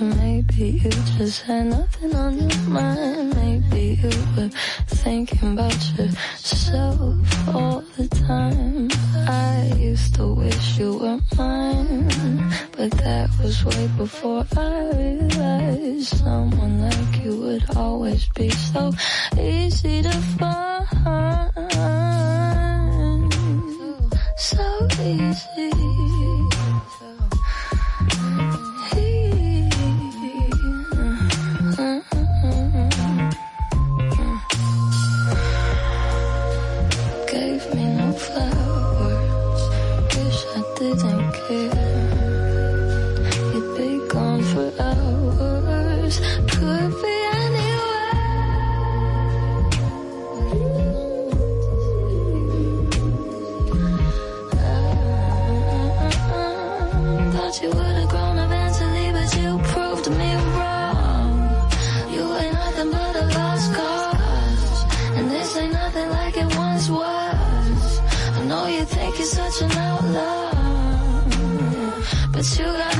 Maybe you just had nothing on your mind. Maybe you were thinking about yourself all the time. I used to wish you were mine. But that was way before I realized someone like you would always be so easy to find. So easy. but you got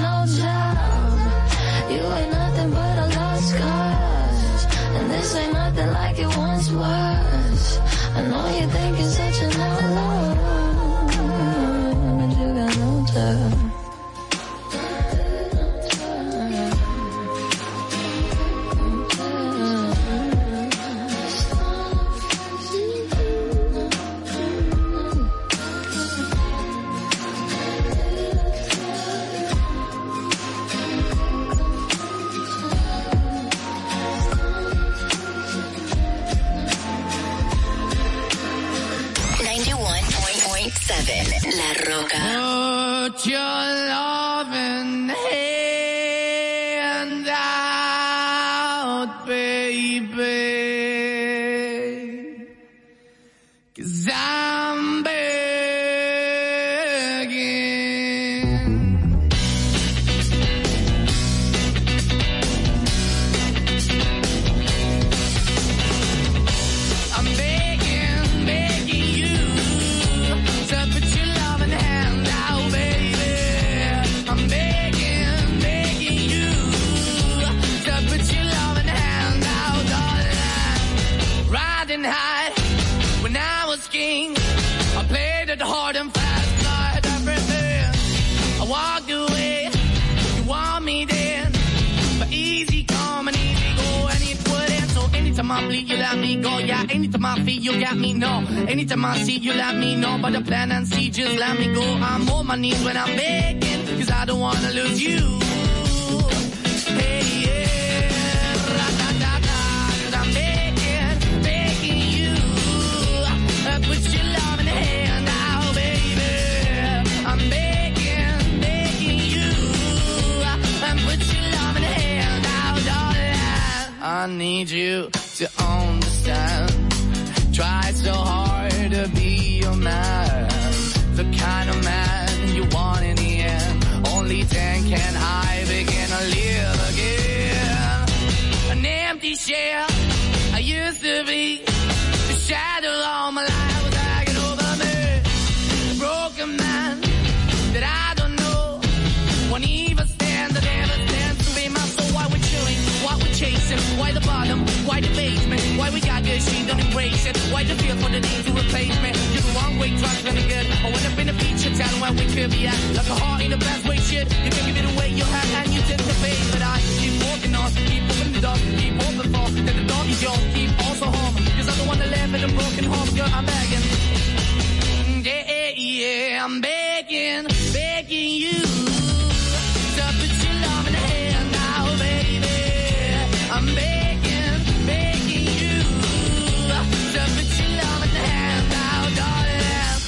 my knees when I'm begging, cause I don't wanna lose you. Hey, yeah, ra da da da, cause I'm begging, begging you. I put your love in the hand now, oh, baby. I'm begging, begging you. I put your love in the hand now, oh, darling. I need you. Don't embrace it. Why the feel for the need to replace me? You're the wrong way, trying to good. I went up in the feature town where we could be at. Like a heart in the best way, shit. You can give it away, you have, and you take the bait. But I keep walking on, keep moving the door, keep open for. That the dog is yours, keep also home. Cause the one that live in a broken home, girl, I'm begging. Yeah, yeah, yeah, I'm begging, begging you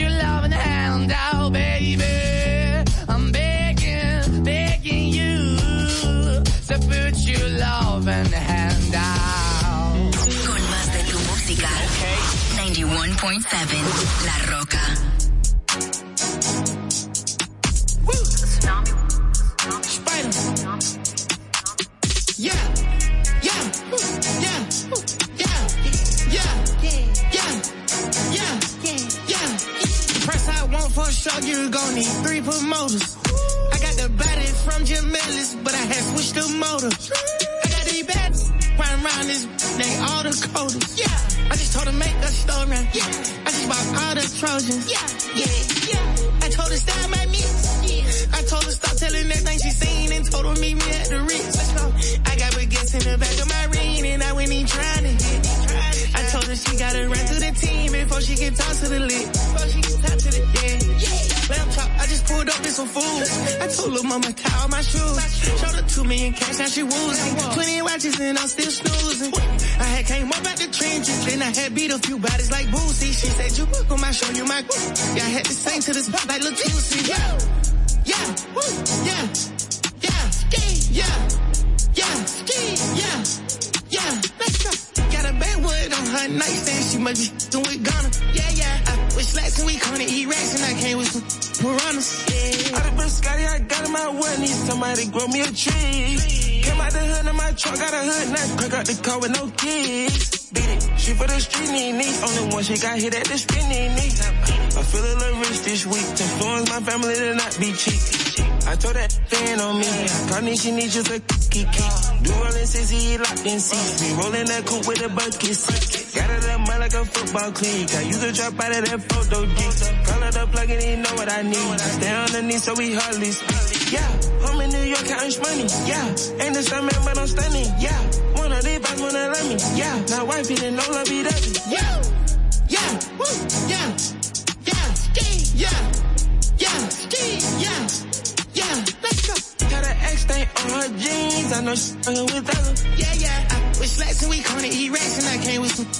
your loving hand out, baby. I'm begging, begging you to put your loving hand out. Con más de tu música. 91.7 La Roca. Need three promoters. I got the body from Jim Ellis, but I had switched the motor. I got these bats round round this, they all the coders. Yeah, I just told her make a story. Yeah, I just bought all the Trojans. Yeah, yeah, yeah. I told her style my mix. I told her stop telling everything she seen and told her meet me at the Ritz. Let's go. I got baguettes in the back of my ring and I went in trying to hit. I told her she gotta run to the team before she can talk to the lit. Some food. I told her mama tie all my shoes. Showed her two million cash, now she woozy. Twenty watches and I'm still snoozing. I had came up out the trenches, then I had beat a few bodies like Boosie. She said you look on my show, you my Yeah, I had to sing to this pop like Lil Juicy. Yeah, yeah, woo, yeah, yeah, yeah, yeah, ski, yeah, yeah. Let's go. Got a Backwood on her nightstand, she must be doing Ghana. Yeah, yeah. I with slacks and we gonna eat rats and I came with some piranhas. Yeah. I done been Scotty, I got in my way, need somebody grow me a tree. Came out the hood of my truck, got a hood, now crack out the car with no keys. Beat it, she for the street need need. Only one she got hit at the spinning knee. I feel a little rich this week, to influence my family to not be cheap. I told that fan on me, Connie she needs you for kiki. Do rolling sissy, locked in seats. Me rolling that coupe with a bucket seat. Got it up like a football cleat. I use a drop out of that photo geek. Call it the plug and he know what I need. I stay on the knee so we hardly speak. Yeah, I'm in New York counting money. Yeah, ain't the same man but I'm stunning. Yeah, one of these boys wanna love me. Yeah, now wife didn't know love be dovey. Yeah, yeah, woo, with. Yeah, yeah. I with slacks and we gonna eat rats and I came with some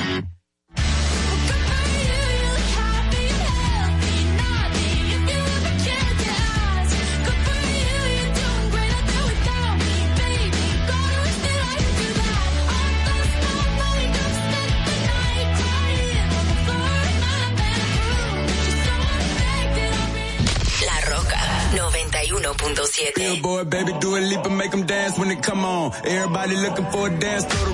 Billboard, baby, do a leap and make them dance when they come on. Everybody looking for a dance, floor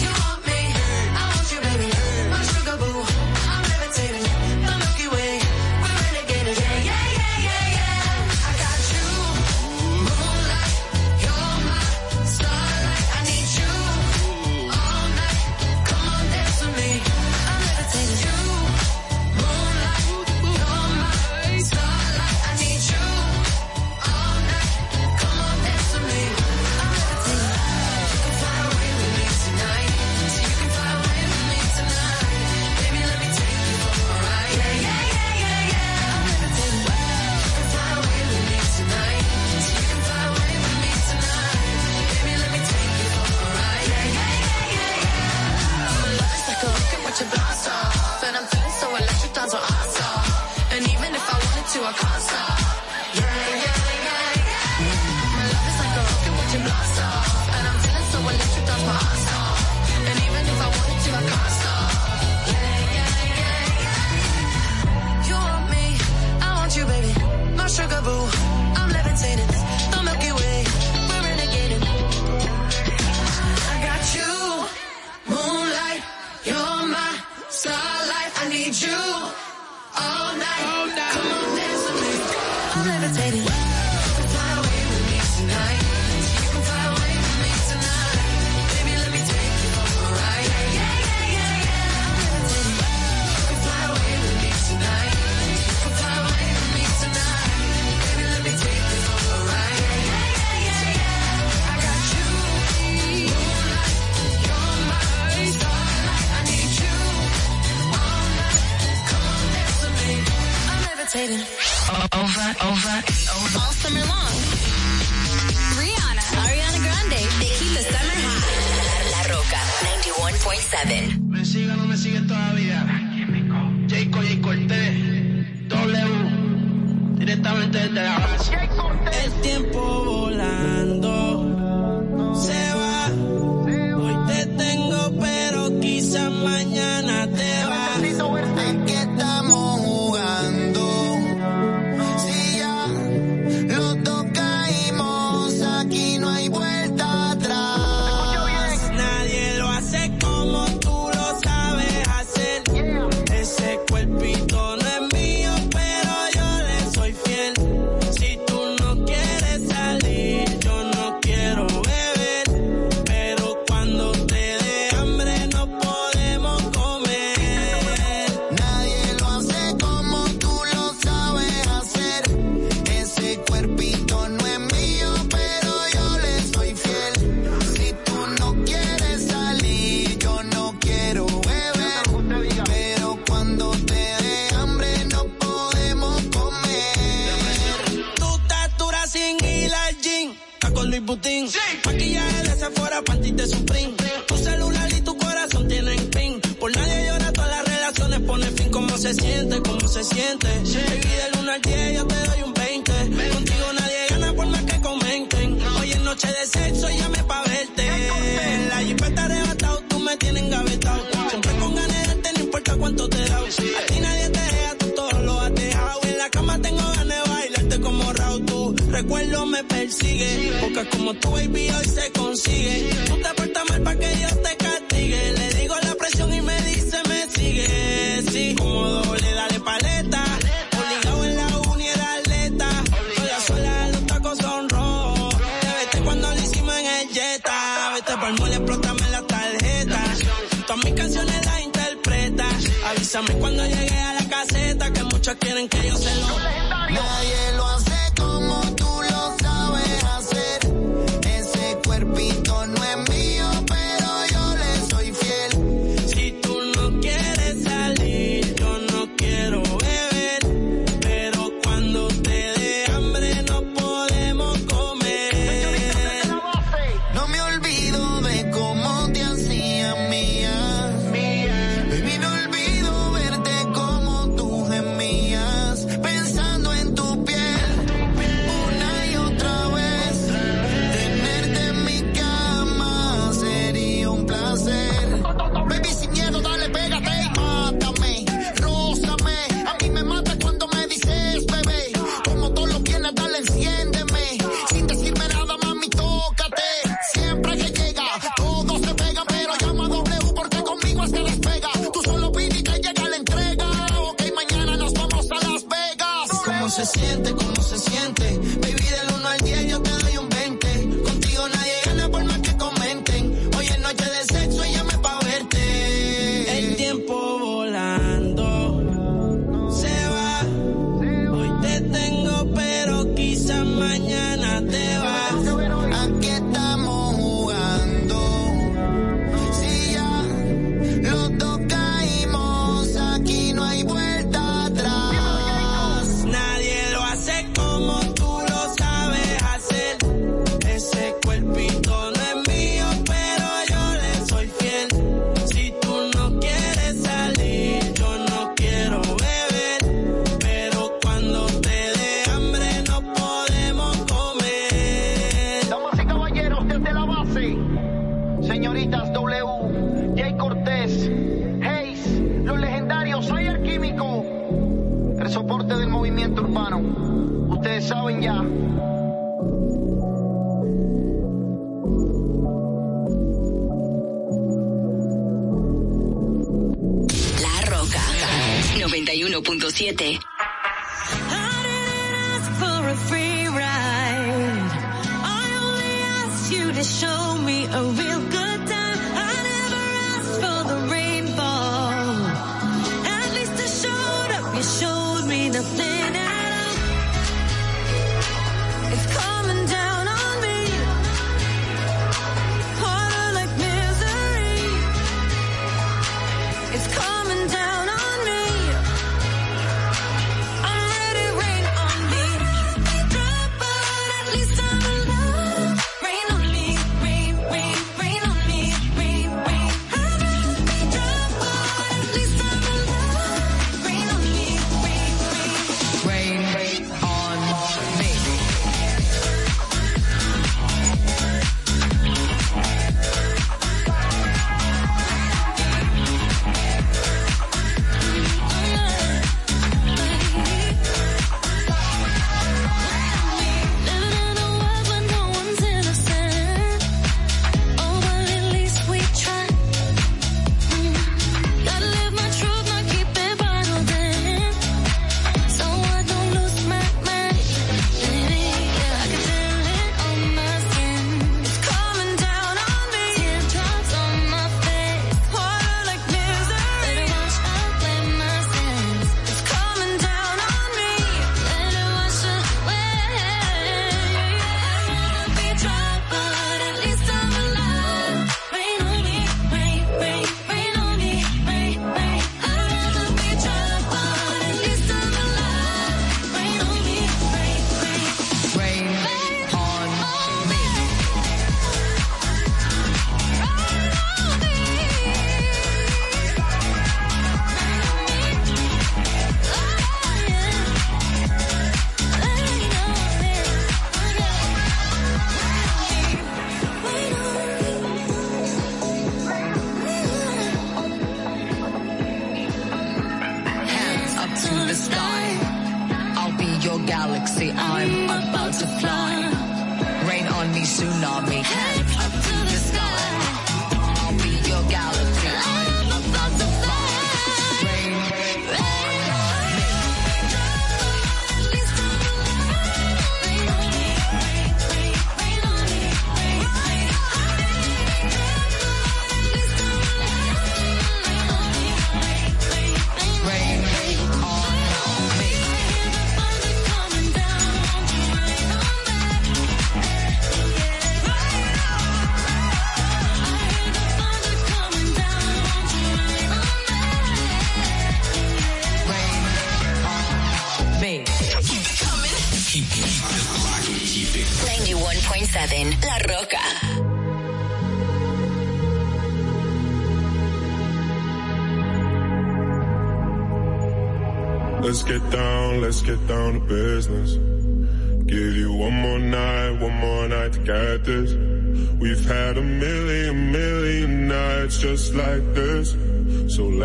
Noventa y uno punto siete.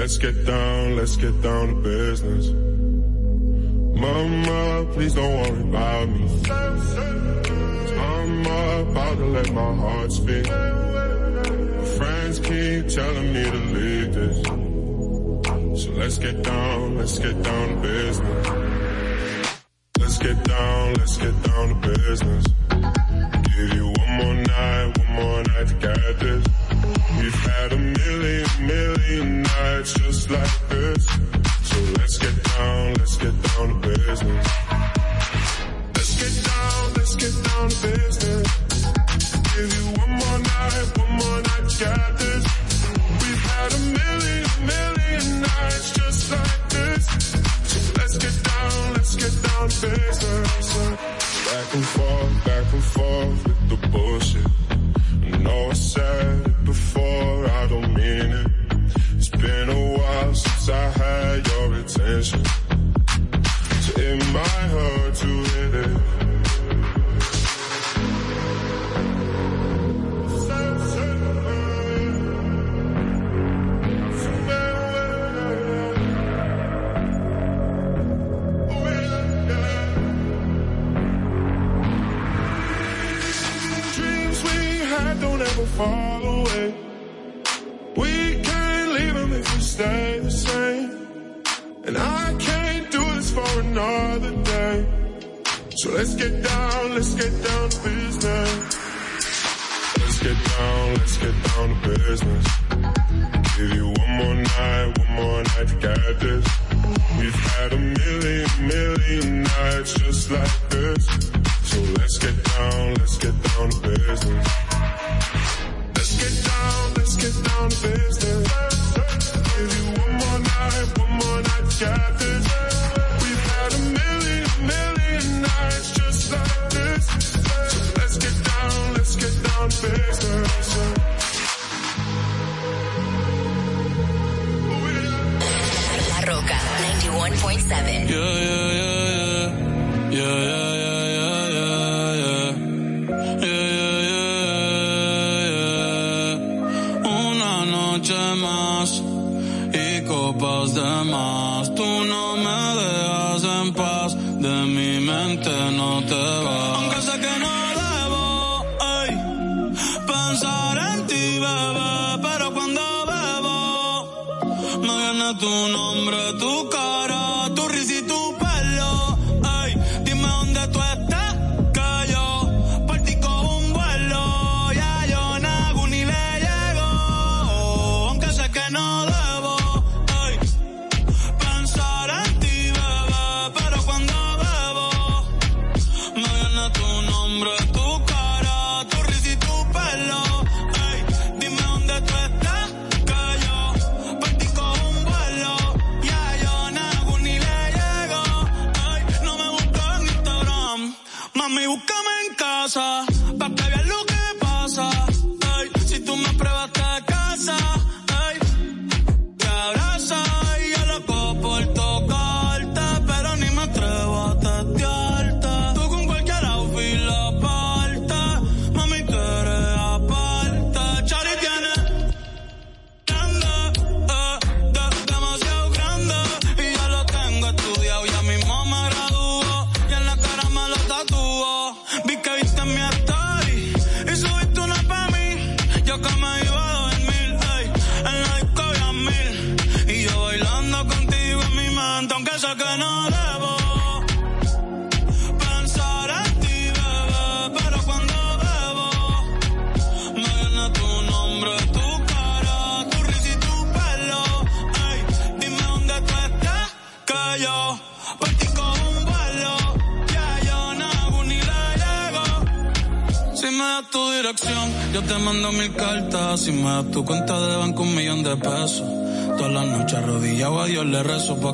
Let's get down, 91.7. Yeah, yeah, yeah.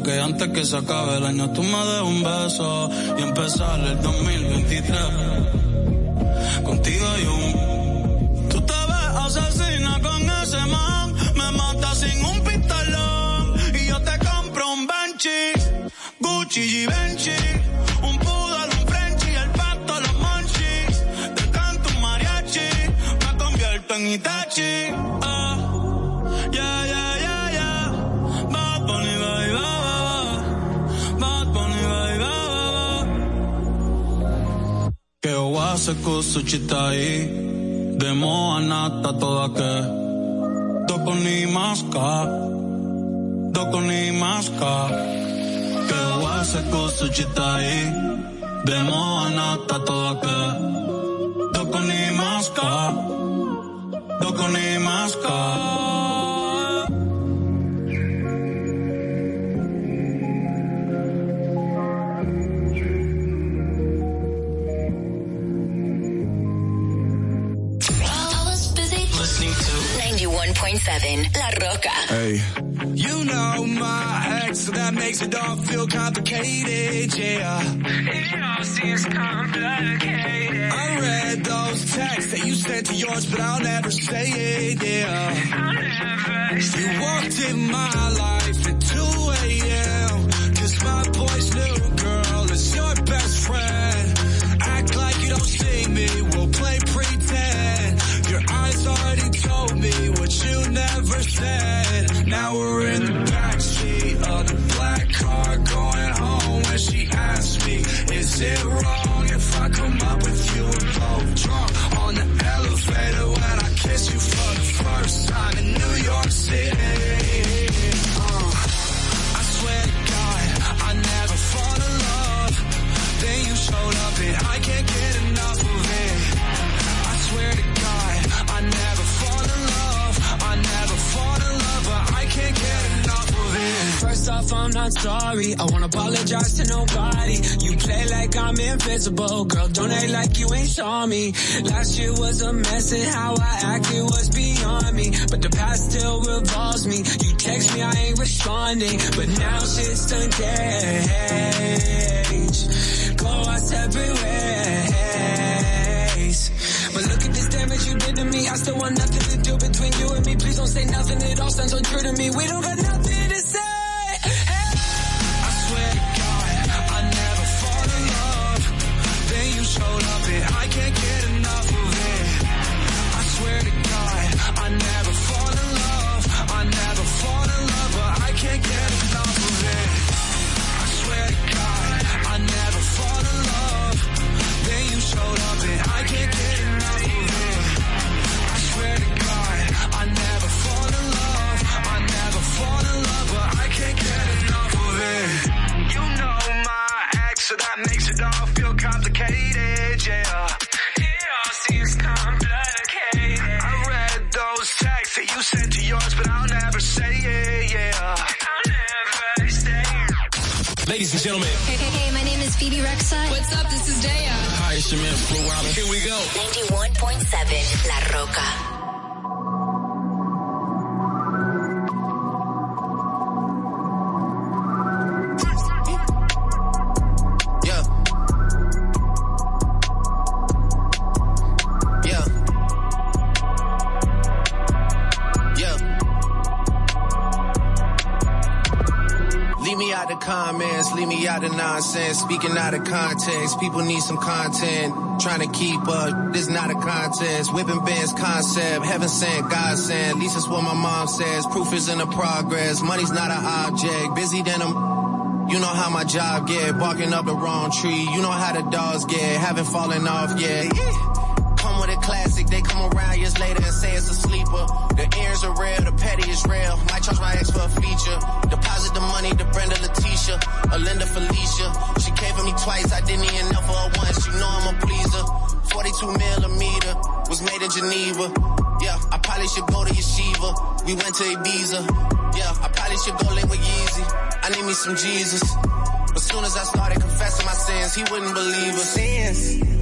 Que antes que se acabe el año tú me des un beso y empezar el 2023 Bebe Rexha. What's up? This is Daya. hi, it's your man Flo Rida. Here we go. 91.7 La Rocka. Speaking out of context, people need some content. Trying to keep up, this not a contest. Whipping bands concept, heaven sent, God sent. At least that's what my mom says. Proof is in the progress. Money's not an object. Busy than you know how my job get, barking up the wrong tree. You know how the dogs get, haven't fallen off yet. They come around years later and say it's a sleeper. The ears are real, the petty is real. Might charge my ex for a feature. Deposit the money to Brenda Letitia, or Linda Felicia. She came for me twice, I didn't even know for her once. You know I'm a pleaser. 42 millimeter was made in Geneva. Yeah, I probably should go to Yeshiva. We went to Ibiza. Yeah, I probably should go live with Yeezy. I need me some Jesus. But soon as I started confessing my sins, he wouldn't believe us. Sins.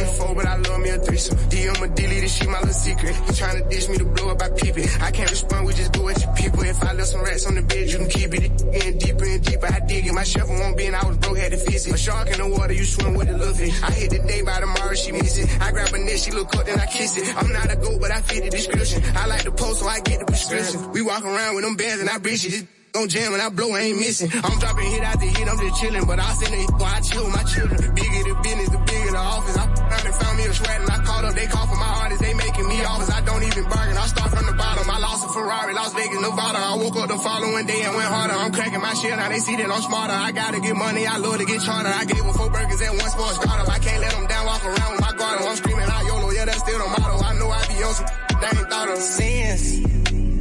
I'm the four, but I love me a threesome. DM a this shit my little secret. He tryna dish me to blow up, I peep it. I can't respond, we just do it to people. If I left some rats on the bed, you can keep it. In deeper and deeper, I dig it. My shovel won't bend, I was broke, had to fix it. A shark in the water, you swim with the little fish. I hit the day by tomorrow, she miss it. I grab a neck, she look up, then I kiss it. I'm not a goat, but I fit the description. I like the post, so I get the prescription. We walk around with them bands and I breach it. Gon' jam and I blow, I ain't missing. I'm dropping hit after hit, I'm just chillin'. But I send it, boy, I chill my children. Bigger the business, the bigger the office. I found and found me a sweat and I called up, they call for my artists, they making me offers. I don't even bargain, I start from the bottom. I lost a Ferrari, Las Vegas, Nevada. I woke up the following day and went harder. I'm cracking my shit, now they see that I'm smarter. I gotta get money, I love to get charter. I gave them four burgers and one sports starter. I can't let them down, walk around with my guard. I'm screaming out YOLO, yeah, that's still the motto. I know I be on some they ain't thought of. Sins.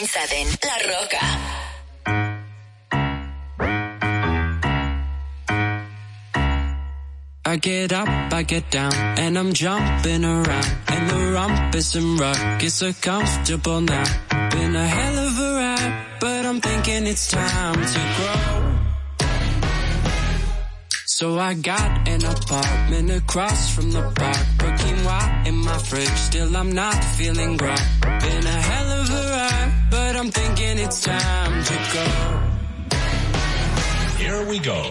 La Rocka. I get up, I get down, and I'm jumping around. And the rumpus and rock is so comfortable now. Been a hell of a ride, but I'm thinking it's time to grow. So I got an apartment across from the park. Cooking in my fridge, still I'm not feeling right. Been a hell but I'm thinking it's time to go. Here we go.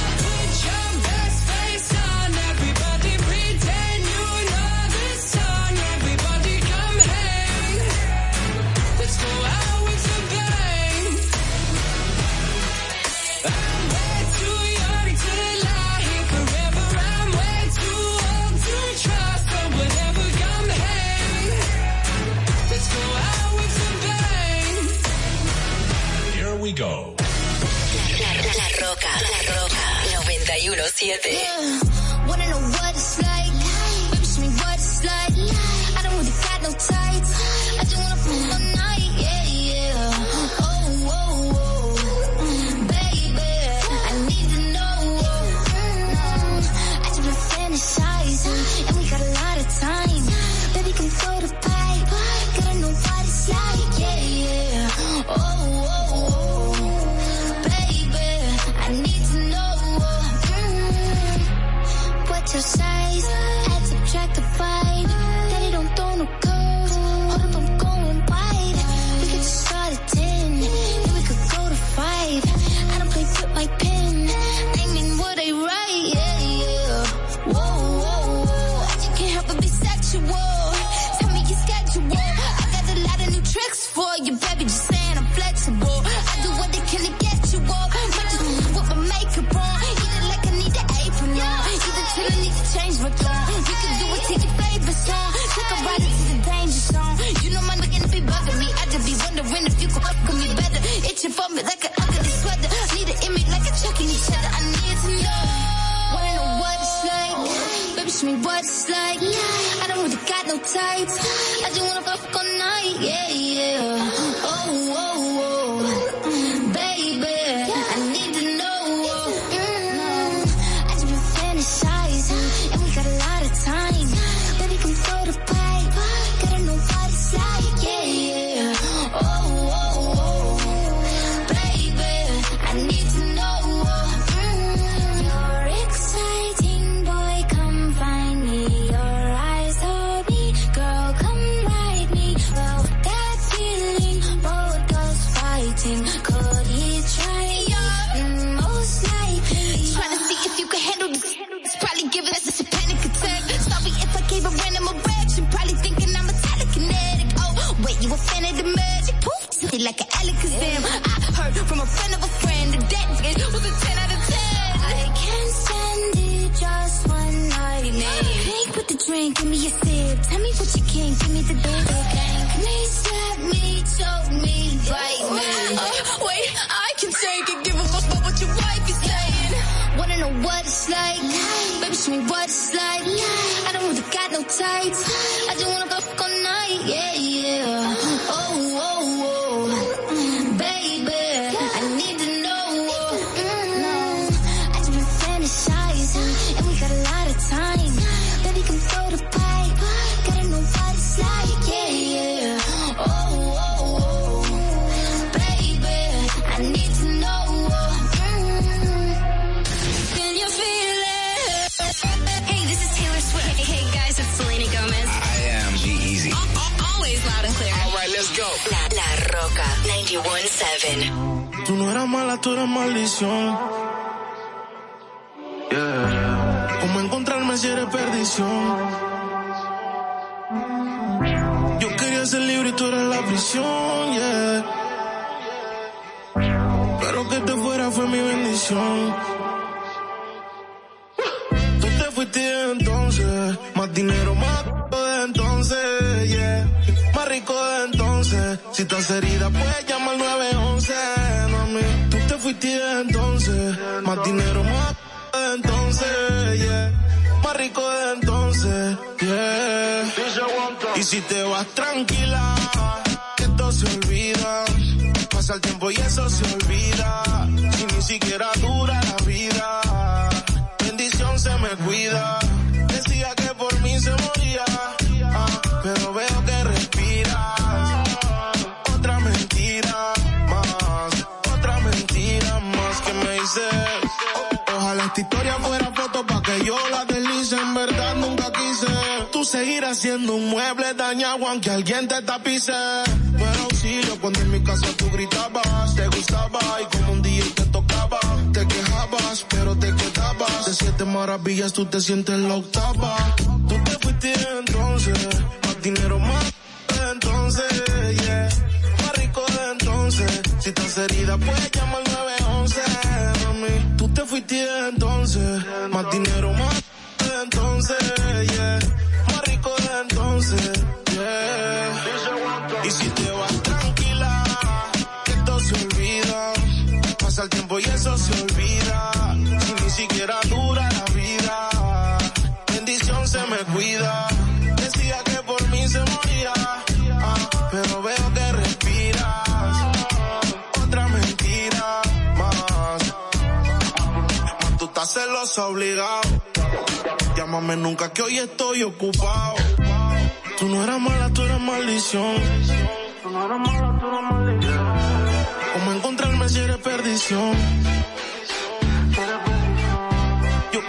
Yo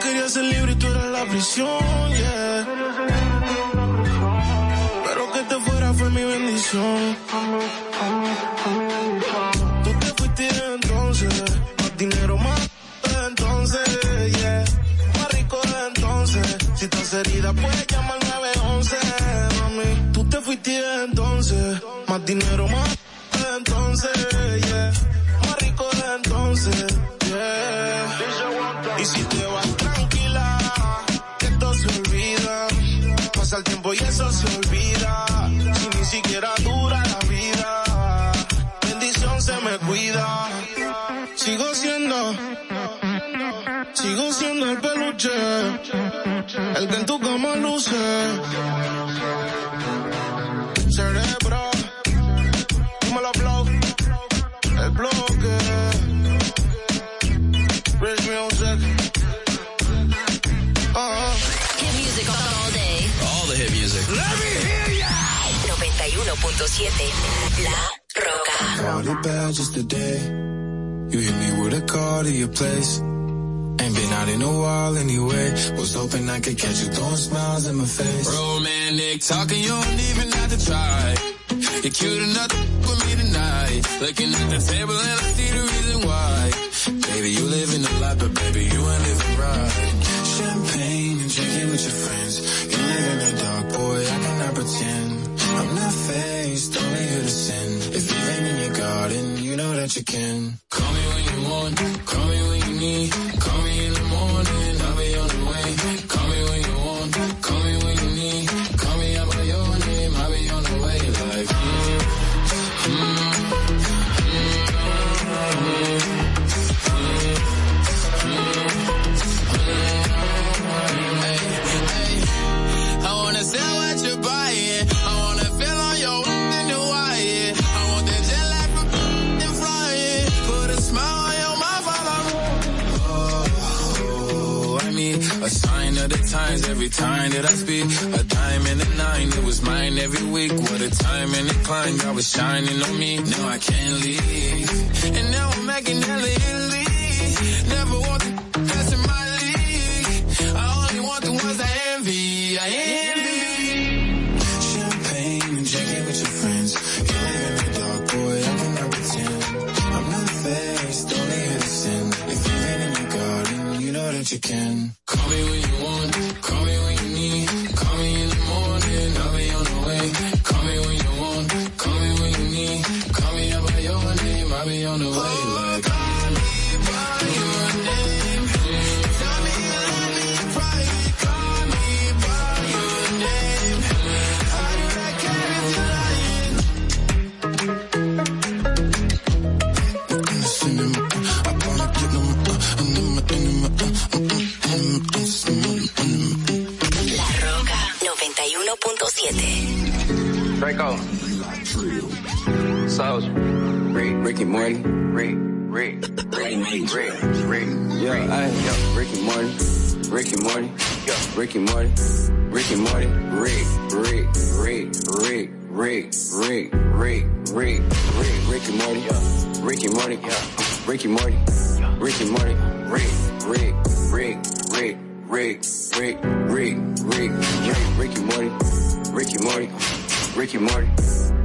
quería ser libre y tú eras la prisión, yeah. Pero que te fuera fue mi bendición. Tú te fuiste entonces, más dinero más entonces, yeah. Más rico entonces, si estás herida puedes llamar 911, mami. Tú te fuiste entonces, más dinero más entonces, yeah El que en Hit music all day. All the hit music. Let me hear ya! 91.7. La Roca. Just today. You hit me with a call to your place. Ain't been out in a while anyway. Was hoping I could catch you throwing smiles in my face. Romantic talking, you don't even have to try. You're cute enough to with me tonight. Looking at the table and I see the reason why. Baby, you live in a lot, but baby, you ain't living right. Champagne and drinking with your friends. You live in the dark, boy, I cannot pretend. I'm not faced, only here to sin. If you ain't in your garden, you know that you can. Call me when you want, call me when you need, call me time that I speak. A dime and a nine, it was mine every week. What a time and a climb, God was shining on me. Now I can't leave. And now I'm making hella Italy. Never want the best in my league. I only want the ones I envy. I envy. Champagne and drinking with your friends. You the dark, boy, I cannot pretend. I'm not to. If in your garden, you know that you can. Call me when you 91.7. Draco. Soldier. Rick, Ricky Morty. Rick, Rick, Rick, Rick, Rick. Yo, hey, yo, Ricky Morty. Ricky Morty. Yo, Ricky Morty. Ricky Morty. Rick, Rick, Rick, Rick, Rick, Rick, Rick, Rick, Rick, Ricky Morty. Yo, Ricky Morty. Yo, Ricky Morty. Ricky Morty. Rick, Rick, Rick, Rick, Rick, Rick, Rick, Rick, Rick, Ricky Morty. Ricky Morty. Ricky Morty.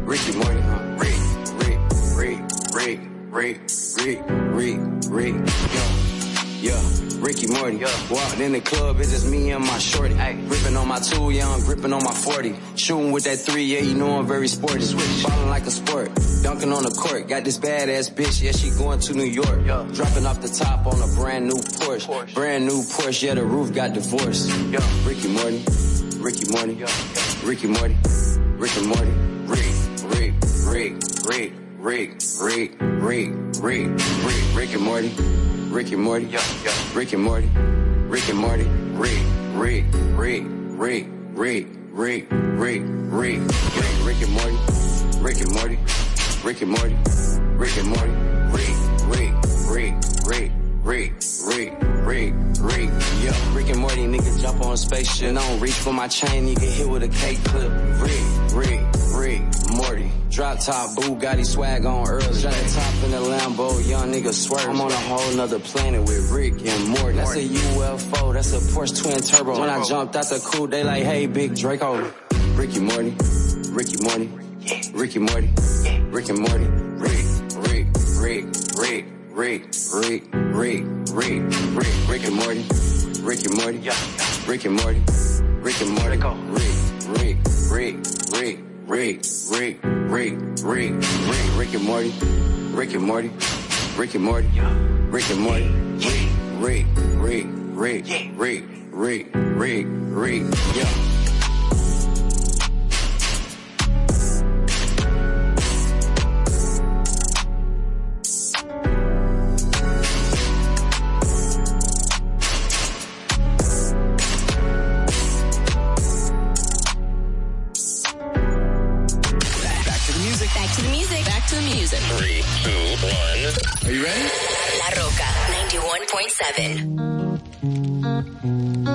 Ricky Morty. Rick, Rick, Rick, Rick, Rick, Rick, Rick, Rick, yo. Yeah, Ricky Morty. Walked in the club, it's just me and my shorty. Gripping on my tool, yeah, I'm gripping on my 40. Shooting with that three, yeah, you know I'm very sporty. Falling like a sport, dunking on the court. Got this badass bitch, yeah, she going to New York. Dropping off the top on a brand new Porsche. Brand new Porsche, yeah, the roof got divorced. Ricky Morty, Ricky Morty, Ricky Morty, Ricky Morty, Rick, Rick, Rick, Rick, Rick, Rick, Rick, Rick, Rick, Rick and Morty. Rick and Morty, Rick and Morty, Rick and Morty, Rick, Rick, Rick, Rick, Rick, Rick, Rick, Rick, Rick and Morty, Rick and Morty, Rick and Morty, Rick and Morty, Rick, Rick, Rick, Rick, Rick, Rick, Rick, Rick, yo, Rick and Morty, nigga jump on a spaceship. And I don't reach for my chain, you get hit with a cake clip. Rick, Rick, Rick, Morty. Drop top, Bugatti swag on early. Shut the top in the Lambo, young nigga swerve. I'm on a whole nother planet with Rick and Morty. That's a UFO, that's a Porsche twin turbo. When I jumped out the coupe, they like, hey, big Draco. Oh. Ricky Morty, Ricky Morty, Ricky Morty, Rick and Morty, Rick, Rick, Rick, Rick, Rick, Rick, Rick, Rick, Rick, Rick and Morty, Rick and Morty, Rick and Morty, Rick and Morty, Rick, Rick, Rick, Rick, Rick, Rick, Rick, Rick, Rick, Rick and Morty, Rick and Morty, Rick and Morty, Rick and Morty, Rick, Rick, Rick, Rick, Rick, Rick, Rick, yeah. Are you ready? La Rocka 91.7.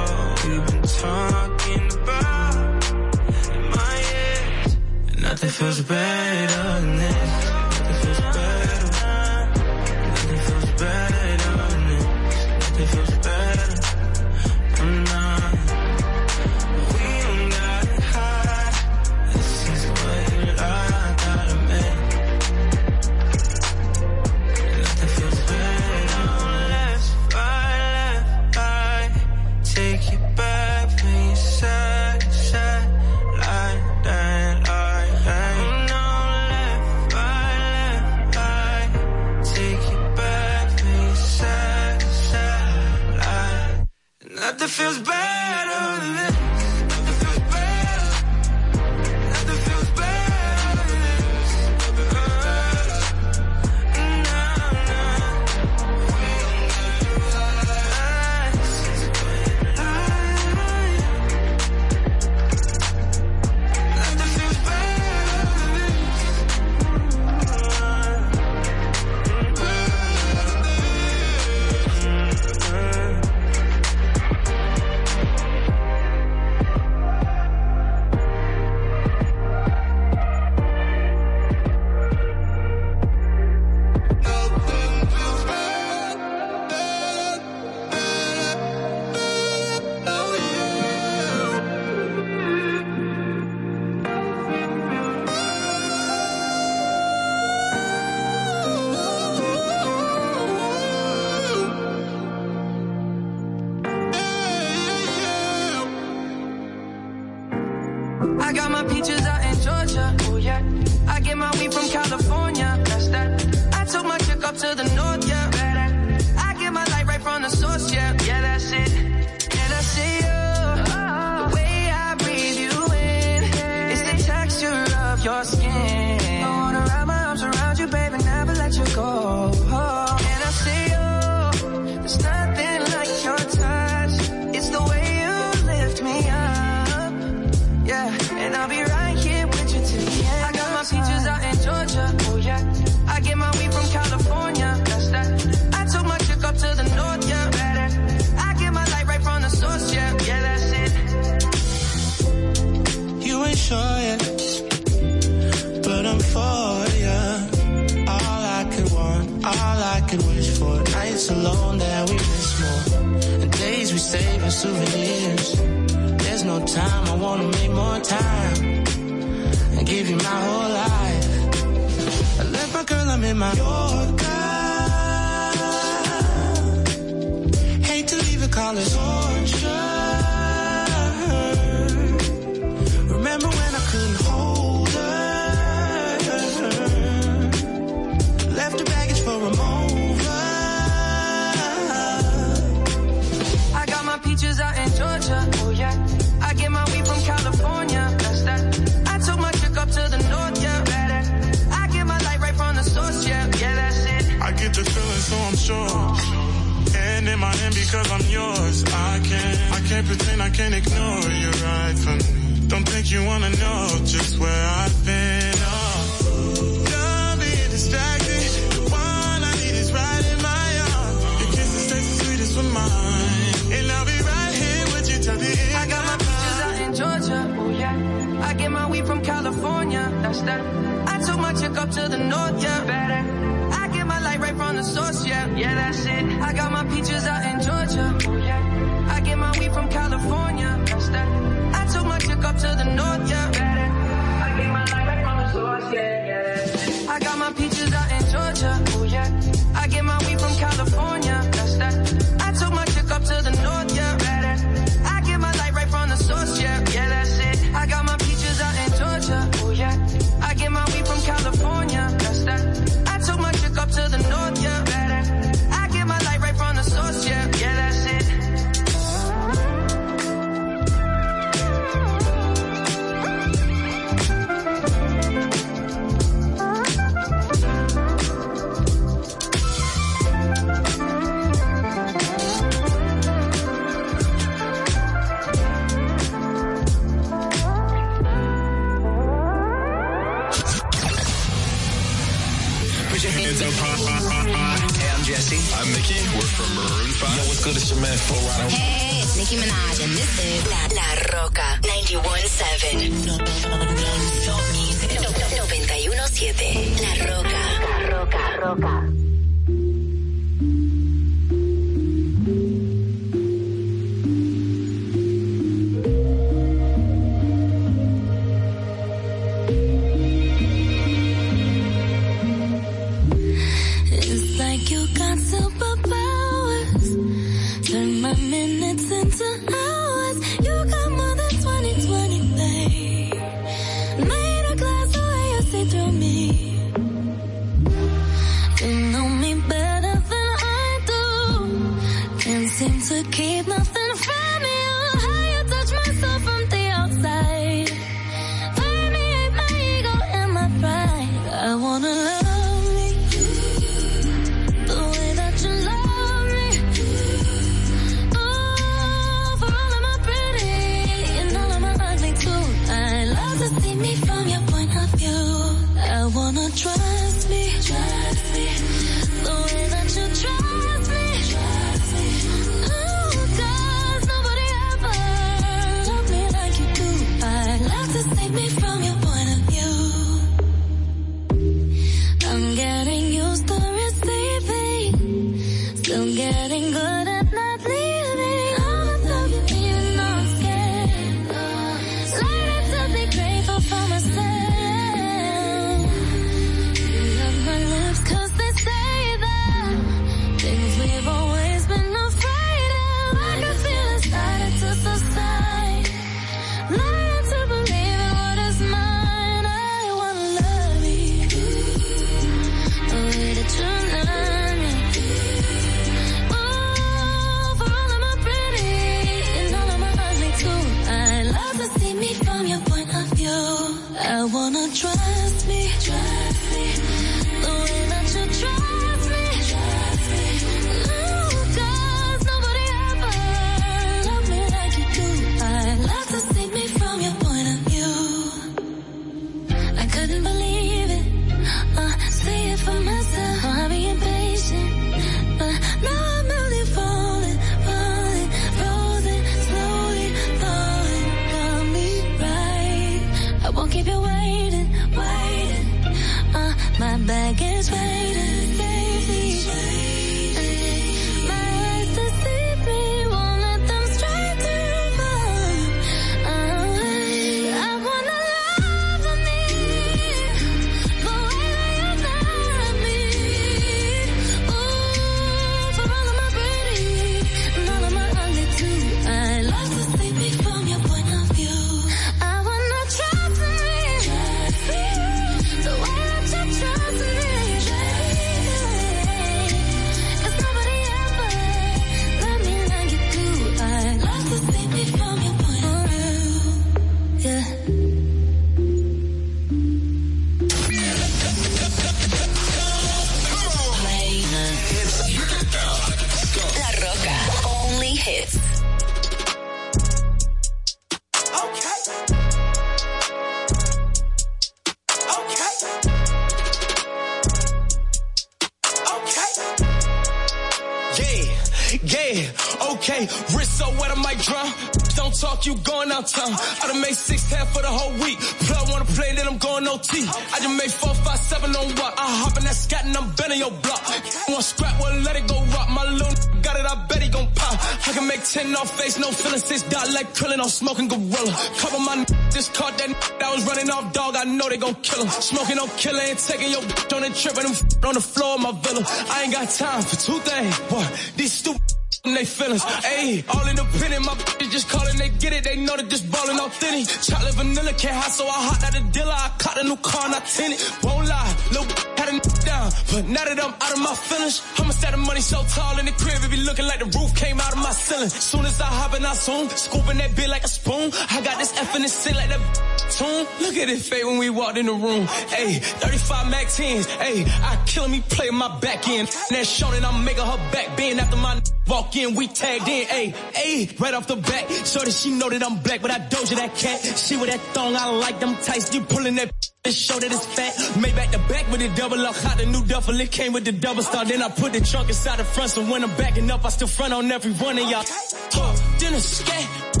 they gon' kill him. Smoking on killer and taking your on a trip and them on the floor of my villa. I ain't got time for two things, boy. These stupid they feelings. Ayy, all independent, my just calling, they get it, they know that this ballin' authentic. Chocolate vanilla can't hide, so I hot out the dealer. I caught a new car and I tint it. Won't lie, little had a down, but now that I'm out of my feelings, I'ma set the money so tall in the crib, it be looking like the roof came out of my ceiling. Soon as I hop in, I zoom, scooping that bit like a spoon. I got this in the sit like that tune. Look at it fade when we walked in the room. Ayy, 35 Mac 10s. Ayy, I kill me, play my back end. That showing and I'm making her back bend after my walk in, we tagged in. Ayy, ayy, right off the back. So that she know that I'm black, but I doja that cat. She with that thong, I like them tights. You pulling that to show that it's fat. Made back the back with the double up. Hot the new duffel, it came with the double star. Then I put the trunk inside the front, so when I'm backing up, I still front on every one of y'all. Huh, then a scat.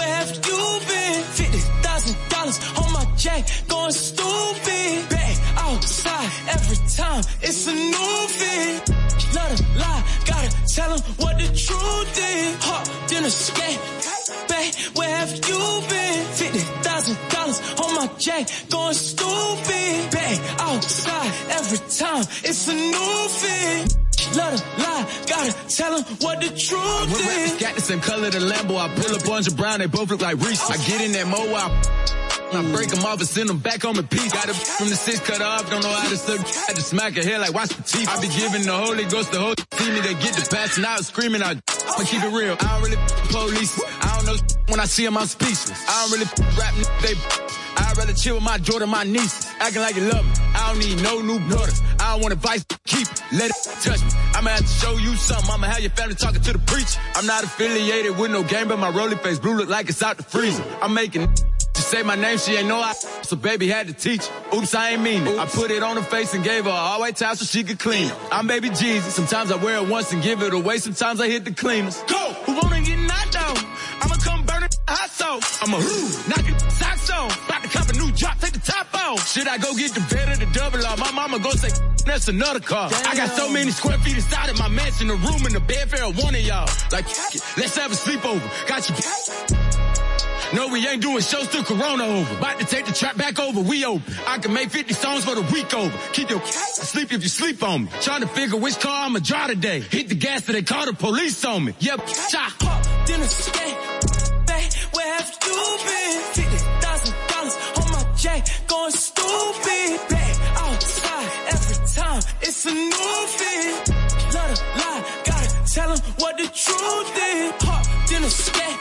Where have you been? Fifty thousand dollars on my jack, going stupid. Back outside every time, it's a new fit. Love to lie, gotta tell him what the truth is. Hot, then a. Back, where have you been? Fifty thousand dollars on my jack, going stupid. Back outside every time, it's a new fit. Love to lie, gotta tell him what the truth is. got the same color, the Lambo, I pull up on Brown, they both look like Reese. I get in that mo, I I break them off and send them back home in peace. Got it from the six cut off, don't know how to suck. Had to smack her head like watch the teeth. I be giving the Holy Ghost the whole see me, they get the passing out, screaming out. I'ma keep it real. I don't really police. I don't know when I see them, I'm speechless. I don't really rap, they. I'd rather chill with my daughter, my niece. Acting like you love me. I don't need no new brothers. I don't want advice, keep it. Let it touch me. I'ma have to show you something. I'ma have your family talking to the preacher. I'm not affiliated with no game, but my rolling face blue look like it's out the freezer. I'm making she say my name, she ain't know I, so baby had to teach. Oops, I ain't mean it. I put it on her face and gave her a all white towel so she could clean it. I'm baby Jesus. Sometimes I wear it once and give it away. Sometimes I hit the cleaners. Go! Who wanna get knocked out? Come burn it. I'ma knock it socks off. About to cop a new drop, take the top off. Should I go get the bed or the double R? My mama go say, that's another car. I got so many square feet inside of my mansion, the room and the bed for one of y'all. Like, let's have a sleepover. Got you. No, we ain't doing shows till Corona over. About to take the trap back over, we open. I can make 50 songs for the week over. Keep your sleep if you sleep on me. Trying to figure which car I'ma drive today. Hit the gas so they call the police on me. Yep, shot. Have you been? Fifty thousand dollars on my jack, going stupid. Back outside every time, it's a new fit. Love to lie, gotta tell him what the truth is. Hot, then a scat.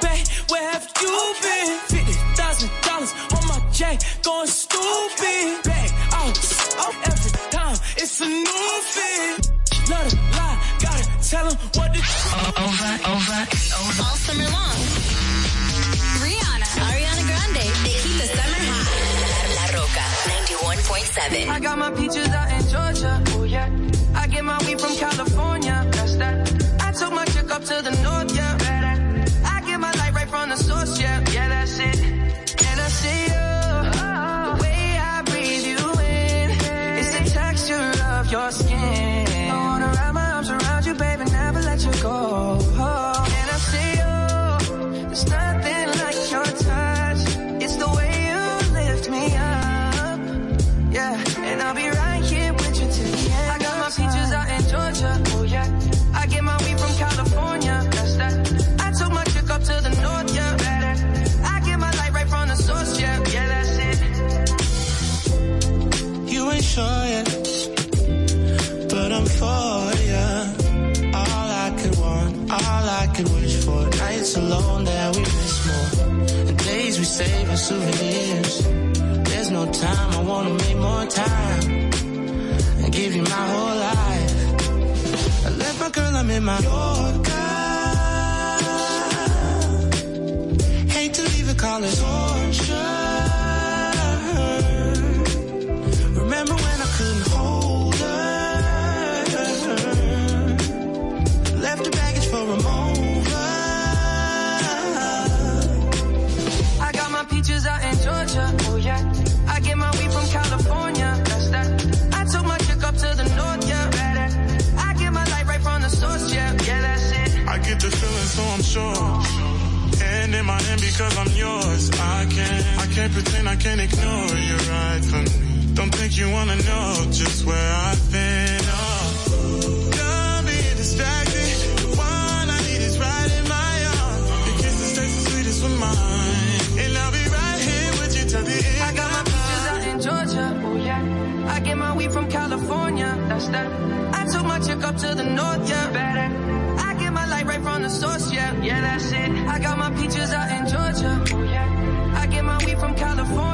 Back, where have you been? Fifty thousand dollars on my jack, going stupid. Back outside every time, it's a new fit. Love to lie, gotta tell him what the truth Over, over, over. All summer long. 101.7. I got my peaches out in Georgia. Oh, yeah. I get my weed from California. That's that. I took my chick up to the north, yeah. I get my light right from the source, yeah. Alone that we miss more, and days we save as souvenirs. There's no time, I wanna make more time and give you my whole life. I left my girl, I'm in my Yorker. Hate to leave it, call it torture. In because I'm yours. I can't, I can't pretend I can't ignore you right from me. Don't think you wanna know just where I've been. Oh, done being distracted. The one I need is right in my arms. Your kisses taste the sweetest with mine, and I'll be right here with you till the end. I got my peaches out in Georgia, oh yeah. I get my weed from California, that's that. I took my chick up to the north, yeah, better. Yeah, that's it. I got my peaches out in Georgia, oh. I get my weed from California,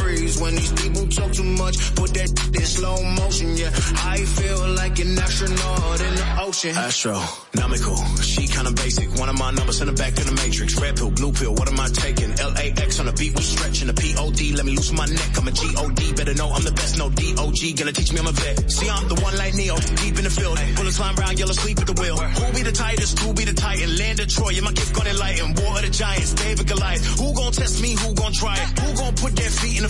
freeze. When these people talk too much, put that in slow motion. Yeah, I feel like an astronaut in the ocean. Astronomical, she kinda basic. One of my numbers in the back of the matrix. Red pill, blue pill, what am I taking? LAX on the beat, we stretching the POD. Let me loosen my neck, I'm a GOD. Better know I'm the best, no DOG. Gonna teach me I'm a vet. See, I'm the one like Neo, deep in the field. Bullets flying brown, yellow, sleep at the wheel. Who be the tightest? Who be the titan? Land of Troy, yeah, my gift gonna enlighten. War of the Giants, David Goliath. Who gon' test me? Who gon' try it? Who gon' put their feet in the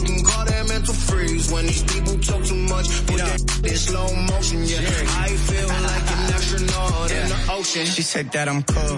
freeze. When these people talk too much, put that in slow motion. Yeah, I feel like an astronaut in the ocean. She said that I'm cool.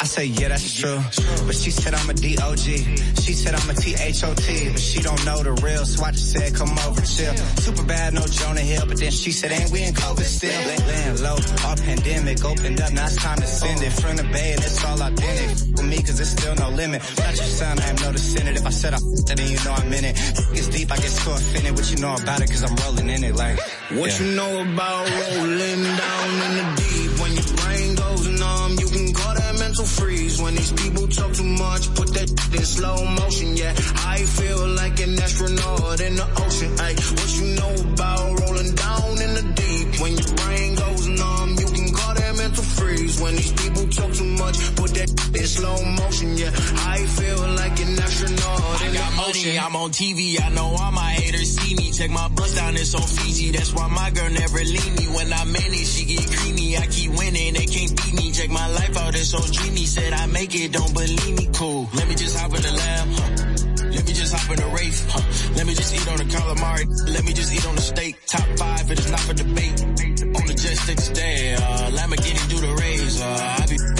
I say, yeah, that's true. But she said I'm a D.O.G. She said I'm a T-H-O-T. But she don't know the real, so I just said, come over, chill. Super bad, no Jonah Hill. But then she said, ain't we in COVID still? Laying low, our pandemic opened up, now it's time to send it. From the bay, and it's all authentic. For me, cause there's still no limit. Not your son, I am no descendant. If I said I then you know I'm in it. It's deep, I get so offended. What you know about it, cause I'm rolling in it like. What yeah. you know about rolling down in the deep? When your brain goes numb, you can call that mental freeze. When these people talk too much, put that in slow motion. Yeah, I feel like an astronaut in the ocean. Ay, what you know about rolling down in the deep? When your brain goes numb, you can call that mental freeze. When these too much, put that in slow motion. Yeah, I feel like an astronaut I in got the money, ocean. I'm on TV. I know all my haters see me. Check my bust down, it's on Fiji. That's why my girl never leave me. When I manage, she get creamy. I keep winning, they can't beat me. Check my life out, it's so dreamy. Said I make it, don't believe me. Cool. Let me just hop in the lab. Huh. Let me just hop in the Wraith. Huh. Let me just eat on the calamari. Let me just eat on the steak. Top five, it is not for debate. On the jet stick today. Uh, Lamborghini do the raise. Uh, I be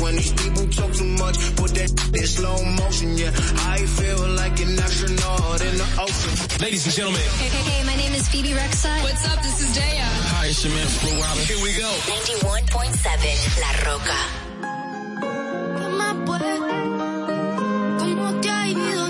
When these people talk too much, put that in slow motion. Yeah, I feel like an astronaut in the ocean. Ladies and gentlemen. Hey, hey, hey, my name is Bebe Rexha. What's up? This is Daya. Hi, it's your man Flo Rida. Here we go. 91.7 La Rocka. ¿Qué pues? ¿Cómo te ha ido?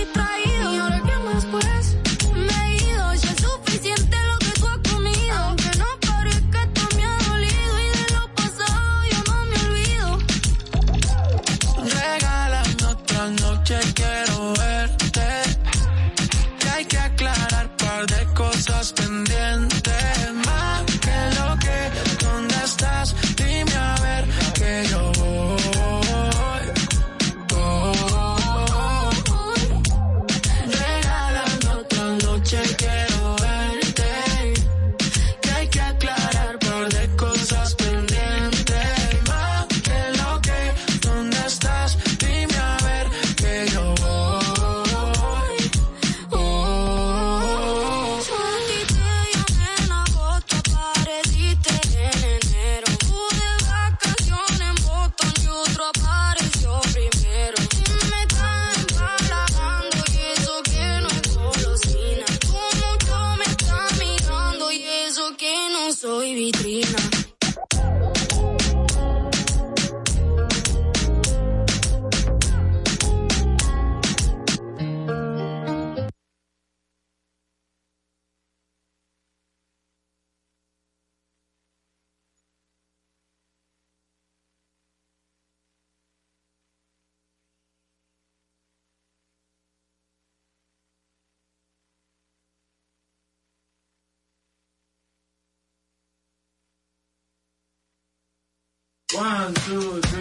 pendientes One, two, three.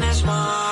one is.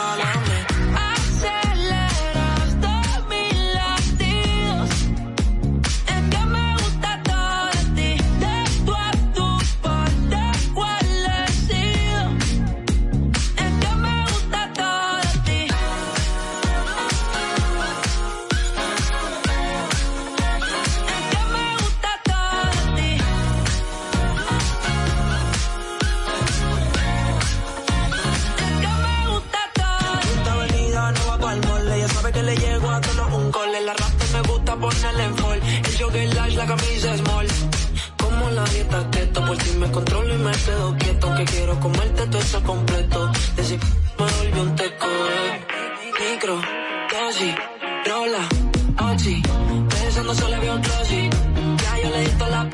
me controlo y me quedo quieto. Aunque quiero comerte todo eso completo. Decir me volvió un teco. Eh. Micro, dosis, rola, oxi. Pensando solo había un closet. Ya yo le di toda la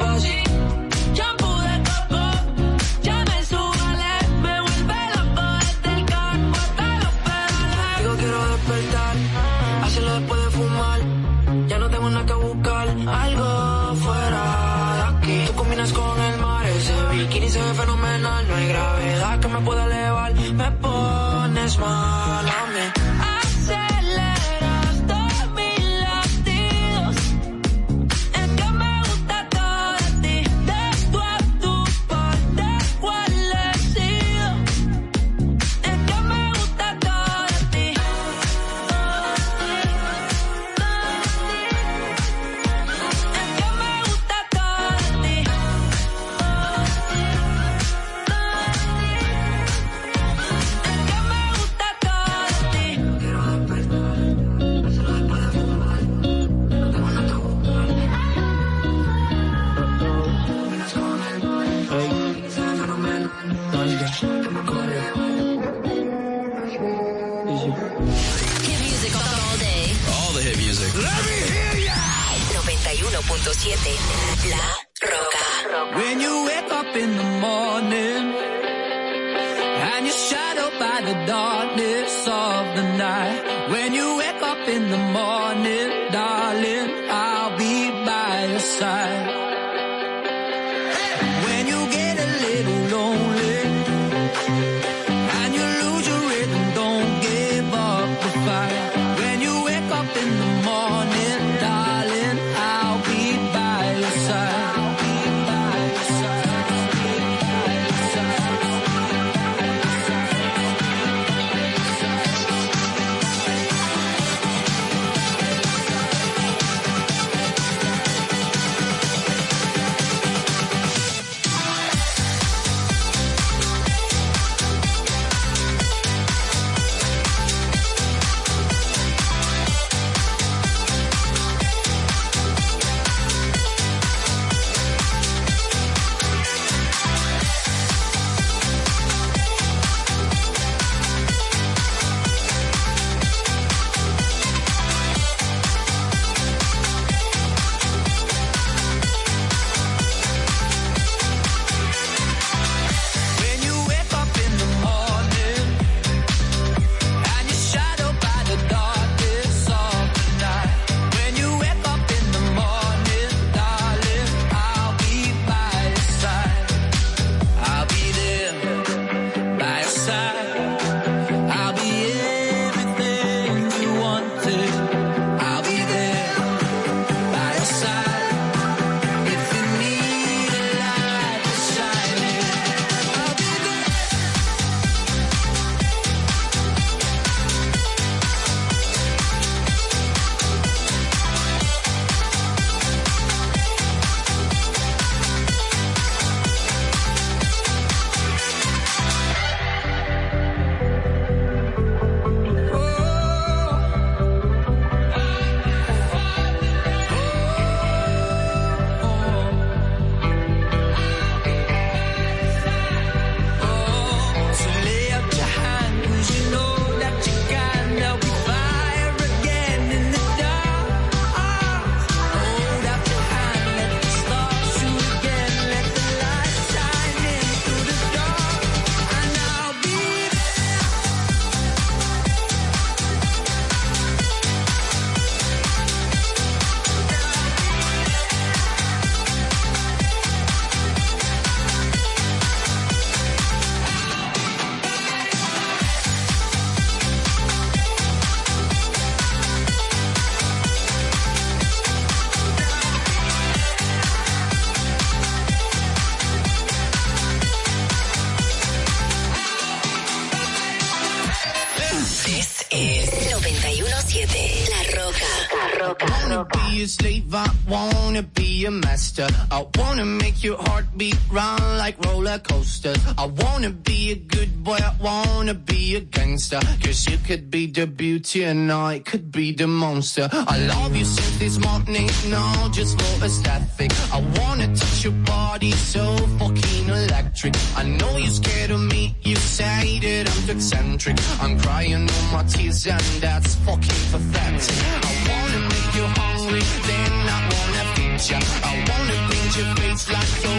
I love you since this morning, no, just for aesthetic. I wanna touch your body, so fucking electric. I know you're scared of me, you say that I'm too eccentric. I'm crying all my tears, and that's fucking pathetic. I wanna make you hungry, then I wanna feed you. I wanna paint your face like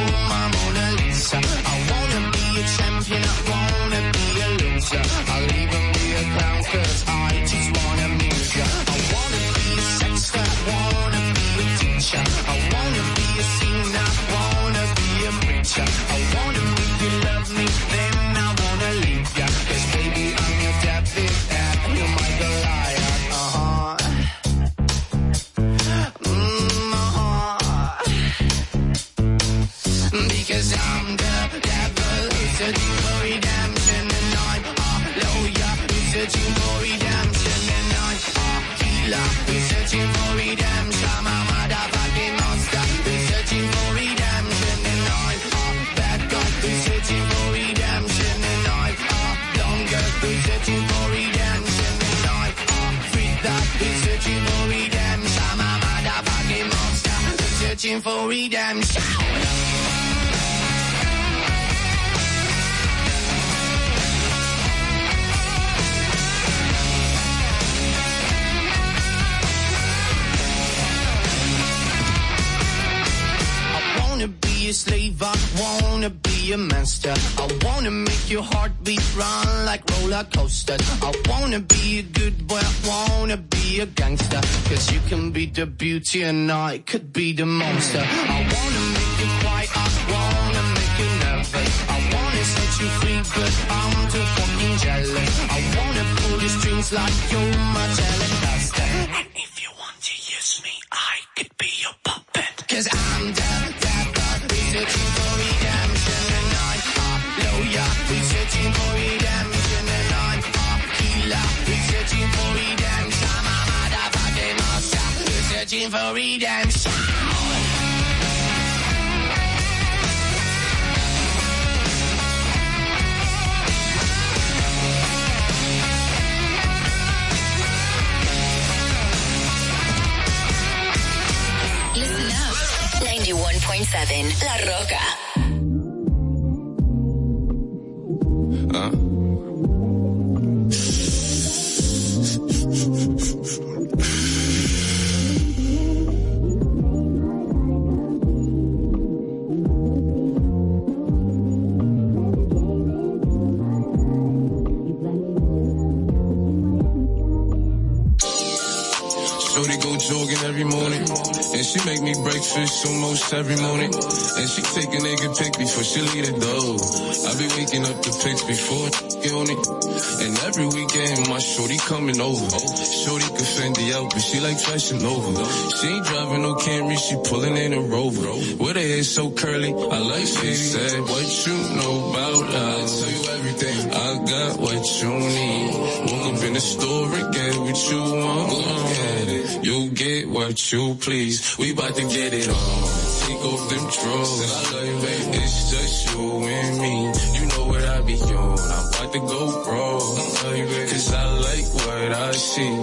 I could be the monster. I wanna make you quiet, I wanna make you nervous. I wanna set you free, but I'm too fucking jealous. I wanna pull the strings like you're my telecaster. Researching for redemption. Listen up. 91.7 La Rocka. Breakfast almost every morning. And she take a nigga pic before she leave the door. I be waking up the pics before get on it. And every weekend my shorty coming over. Shorty can Fendi out, but she like fashion over. She ain't driving no Camry, she pulling in a Rover. With her hair so curly, I like she said, what you know about? I tell you everything. I got what you need. Woke up in the store get what you want. Get it. You what you please. We bout to get it on. Them drawers. It's just you and me. You know what I be on. I'm about to go wrong. Cause I like what I see.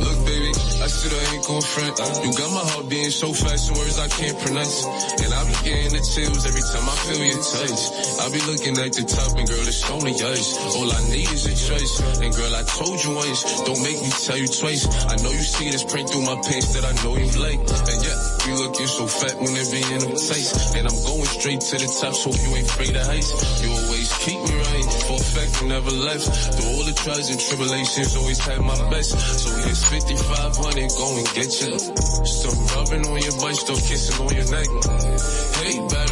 Look, baby, I said I ain't gon' front. You got my heart beating so fast in words I can't pronounce. And I be getting the chills every time I feel your touch. I be looking at the top and girl, it's only us. All I need is a choice. And girl, I told you once, don't make me tell you twice. I know you see this print through my pants that I know you like. And yeah, you looking so fat when it be in them tights. And I'm going straight to the top, so you ain't afraid of heights. You always keep me right, for a fact you never left. Through all the trials and tribulations, always had my best. So here's 5500, go and get you. Still rubbing on your butt, still kissing on your neck. Hate bad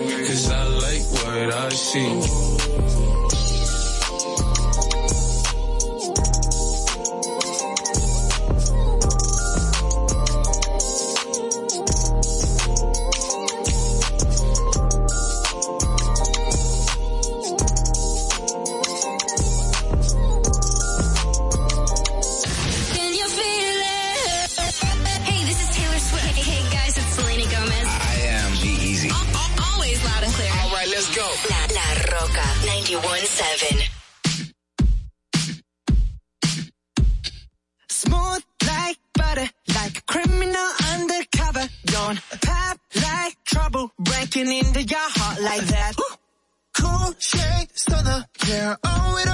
Cause I like what I see. Yeah, owe it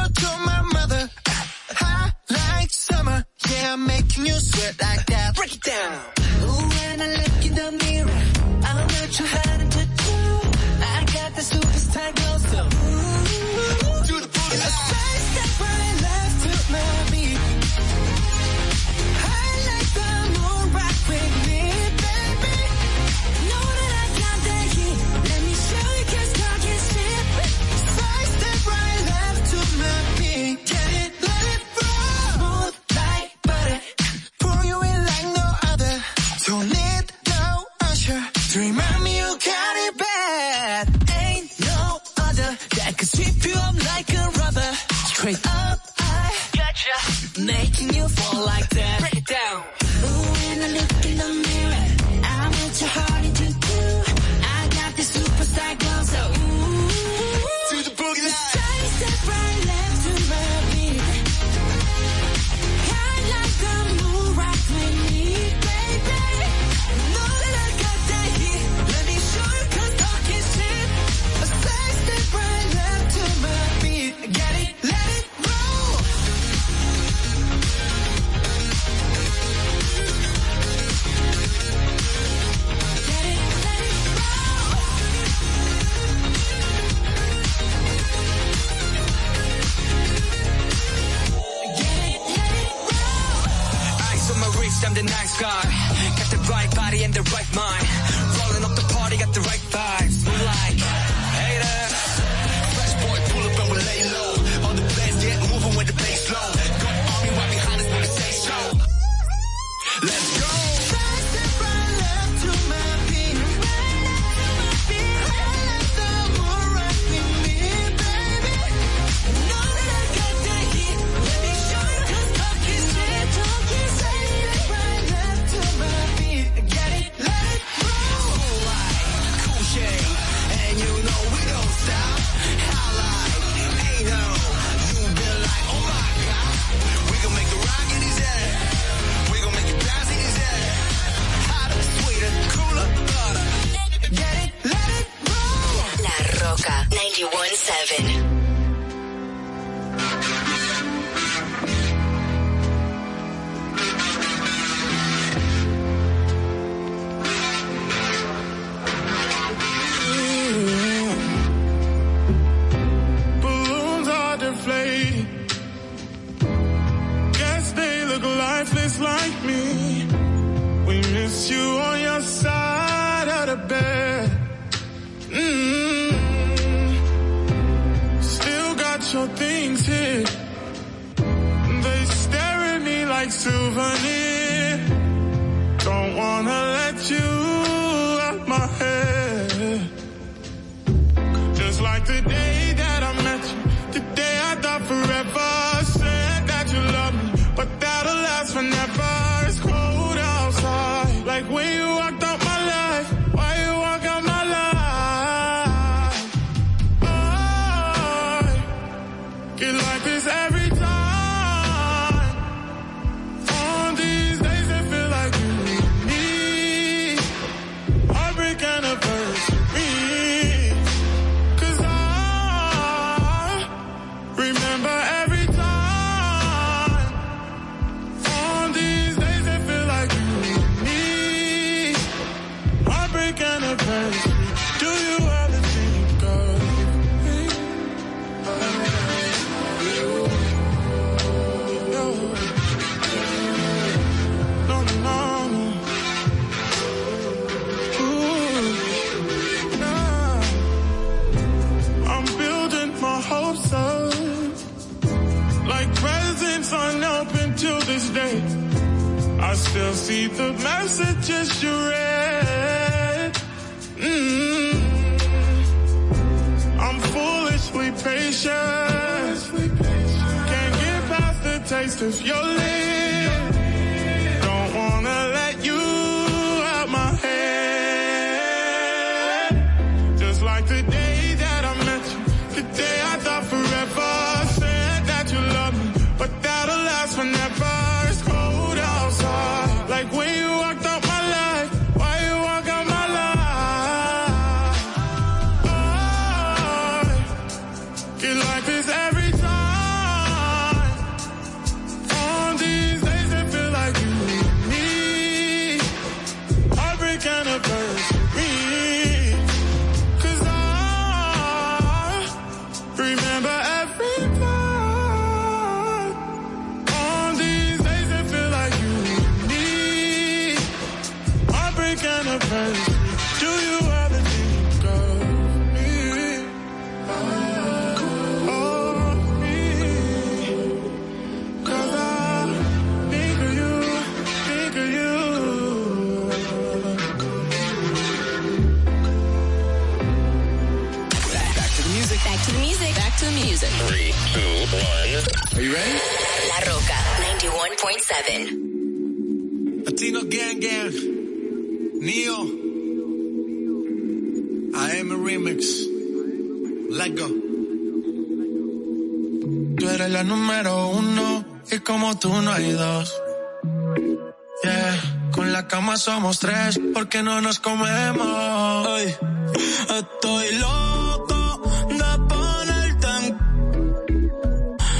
estoy loco de ponerte en...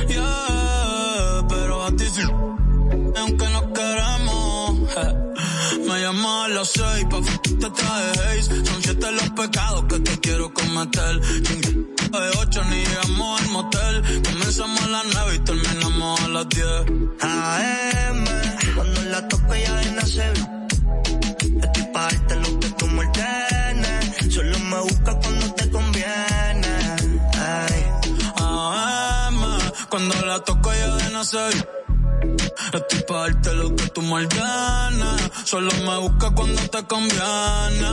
Yeah, pero a ti sí, aunque no queremos. Eh. Me llamas a las seis pa' te traje Son siete los pecados que te quiero cometer. De ocho ni llegamos al motel. Comenzamos a las nueve y terminamos a las diez. AM, cuando la toco ya viene a no soy. Estoy pa' darte lo que tú mal ganas. Solo me busca cuando te conviene.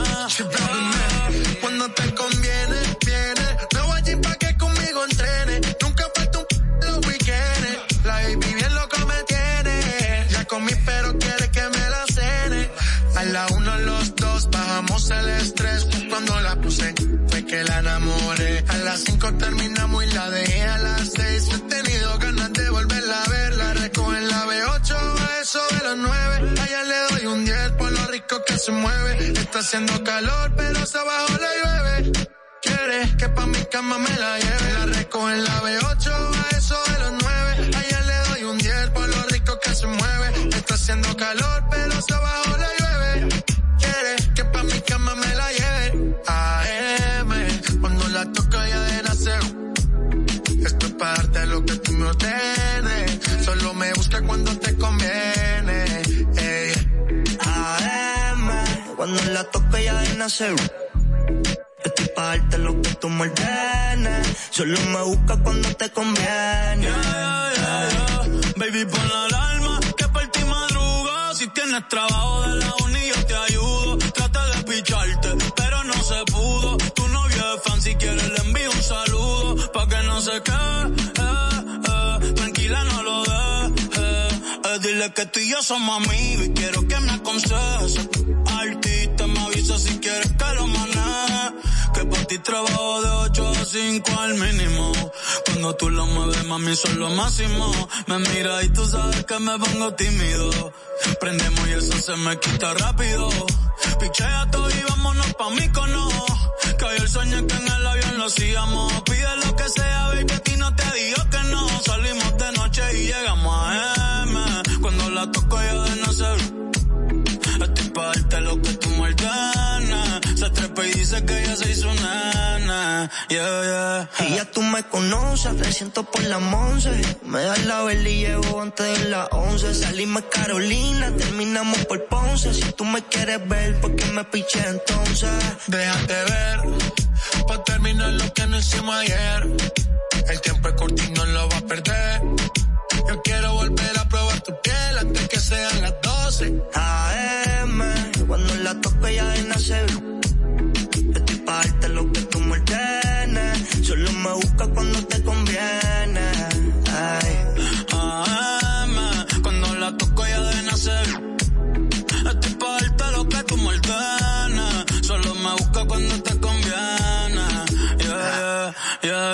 Cuando te conviene, viene. Me voy allí pa' que conmigo entrene. Nunca falta un p los weekendes. La baby bien loco me tiene. Ya comí pero quiere que me la cene. A la uno los dos bajamos el estrés. Cuando la puse fue que la enamoré. A las cinco terminamos y la dejé a las seis. eso de las nueve. Allá le doy un 10 por lo rico que se mueve. Está haciendo calor, pero hasta abajo la llueve. Quiere que pa' mi cama me la lleve. La recojo en la B8, a eso de las nueve. Allá le doy un 10 por lo rico que se mueve. Está haciendo calor, pero cuando la toque ya de nacer. Estoy pa' darte lo que tú me ordenes. Solo me busca cuando te conviene. Baby, pon la alarma, que por ti madruga. Si tienes trabajo de la uni, yo te ayudo. Trata de picharte, pero no se pudo. Tu novio es fan, si quieres le envío un saludo. Pa' que no se quede, eh, eh. tranquila no lo dejes. Eh, dile que tú y yo somos amigos y quiero que me aconsejes. Si quieres que lo maneje. Que por ti trabajo de 8 a 5 al mínimo. Cuando tú lo mueves, mami, son lo máximo. Me mira y tú sabes que me pongo tímido. Prendemos y eso se me quita rápido. Pichea todo y vámonos pa' mí cono. Que hoy el sueño que en el avión lo hacíamos. Pide lo que sea, baby, a ti no te digo que no. Salimos de noche y llegamos a M. Cuando la toco ya de nacer. Estoy y dice que ella se hizo nana. Yeah, yeah. Y ya tú me conoces, te siento por la once. Me das la vela y llevo antes de las once. Salimos Carolina, terminamos por Ponce. Si tú me quieres ver, ¿por qué me piché entonces? Déjate ver, pa' terminar lo que no hicimos ayer. El tiempo es corto y no lo va a perder. Yo quiero volver a probar tu piel antes que sean las 12.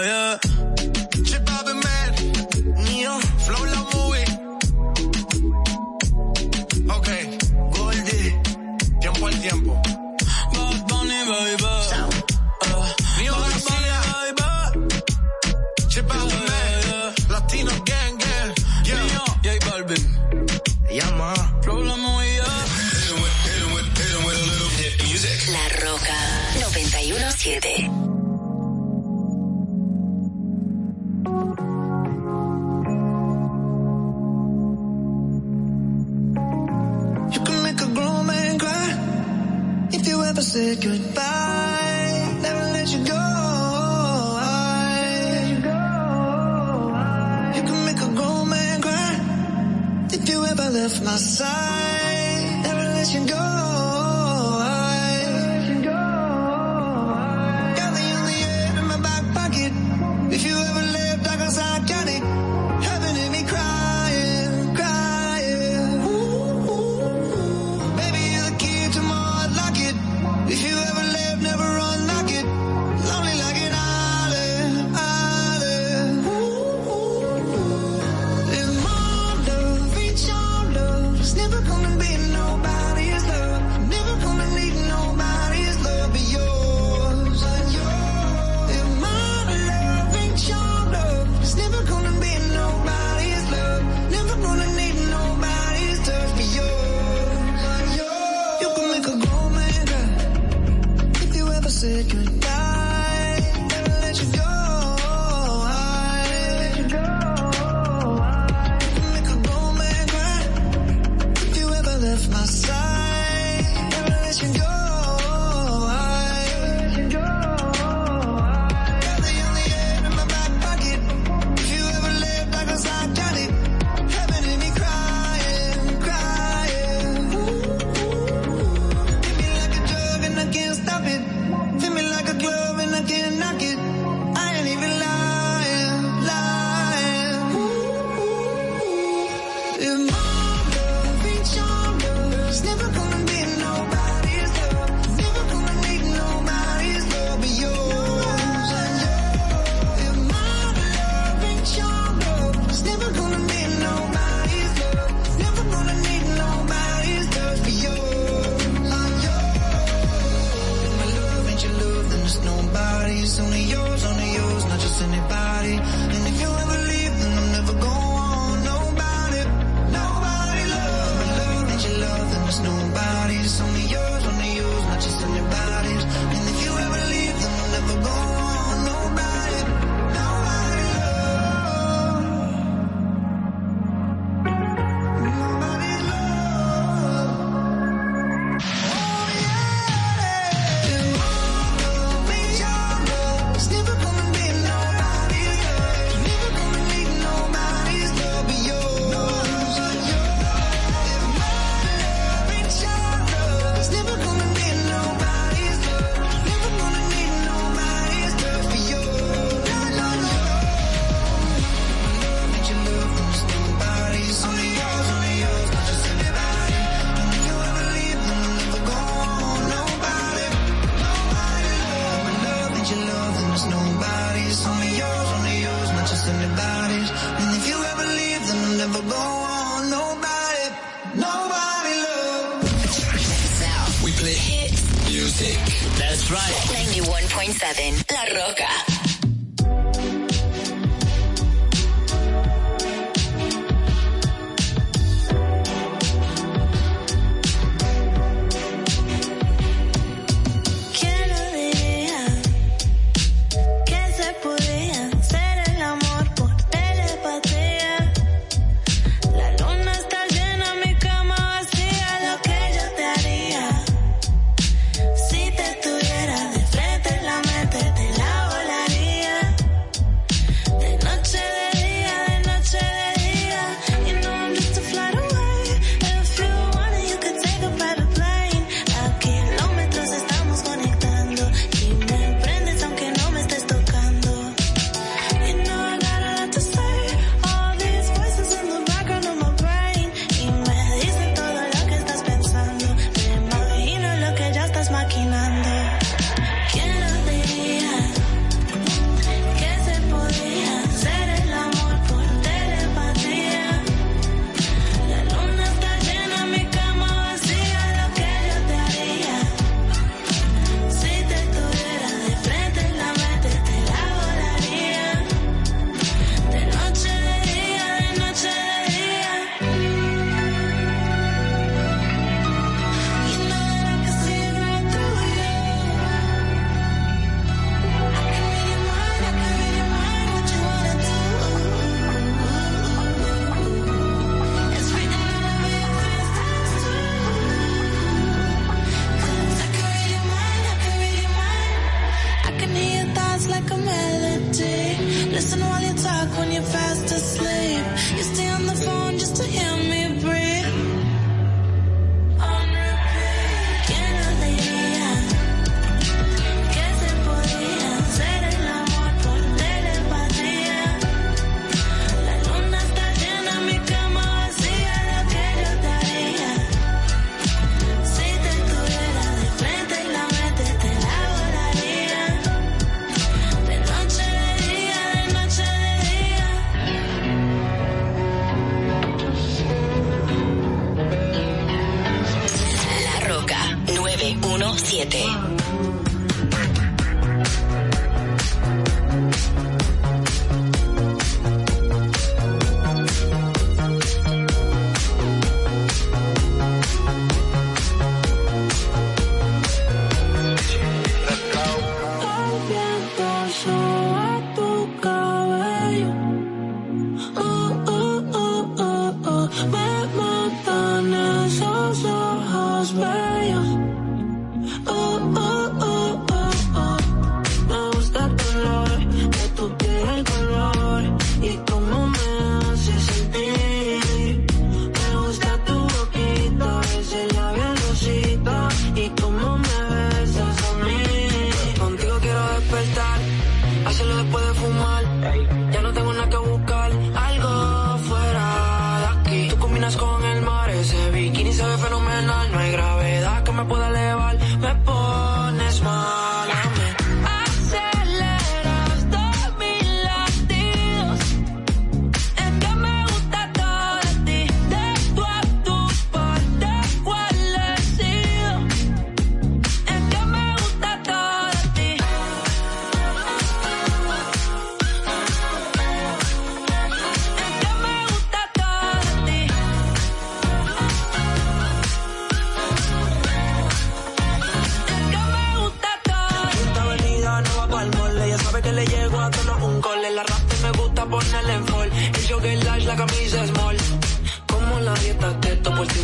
Yeah, yeah, yeah. Chip Bobby Man, Neo, Flow La Movie. Ok, Goldie, tiempo al tiempo. Bad Bunny, baby. Neo Bad García, Bunny, baby. Chip Bobby Man, Latino Gang Gang. Yeah. Neo, J Balvin. llama. Flow la movida. La Rocka 917. If you ever said goodbye. Never let you go. You can make a grown man cry if you ever left my side. Never let you go.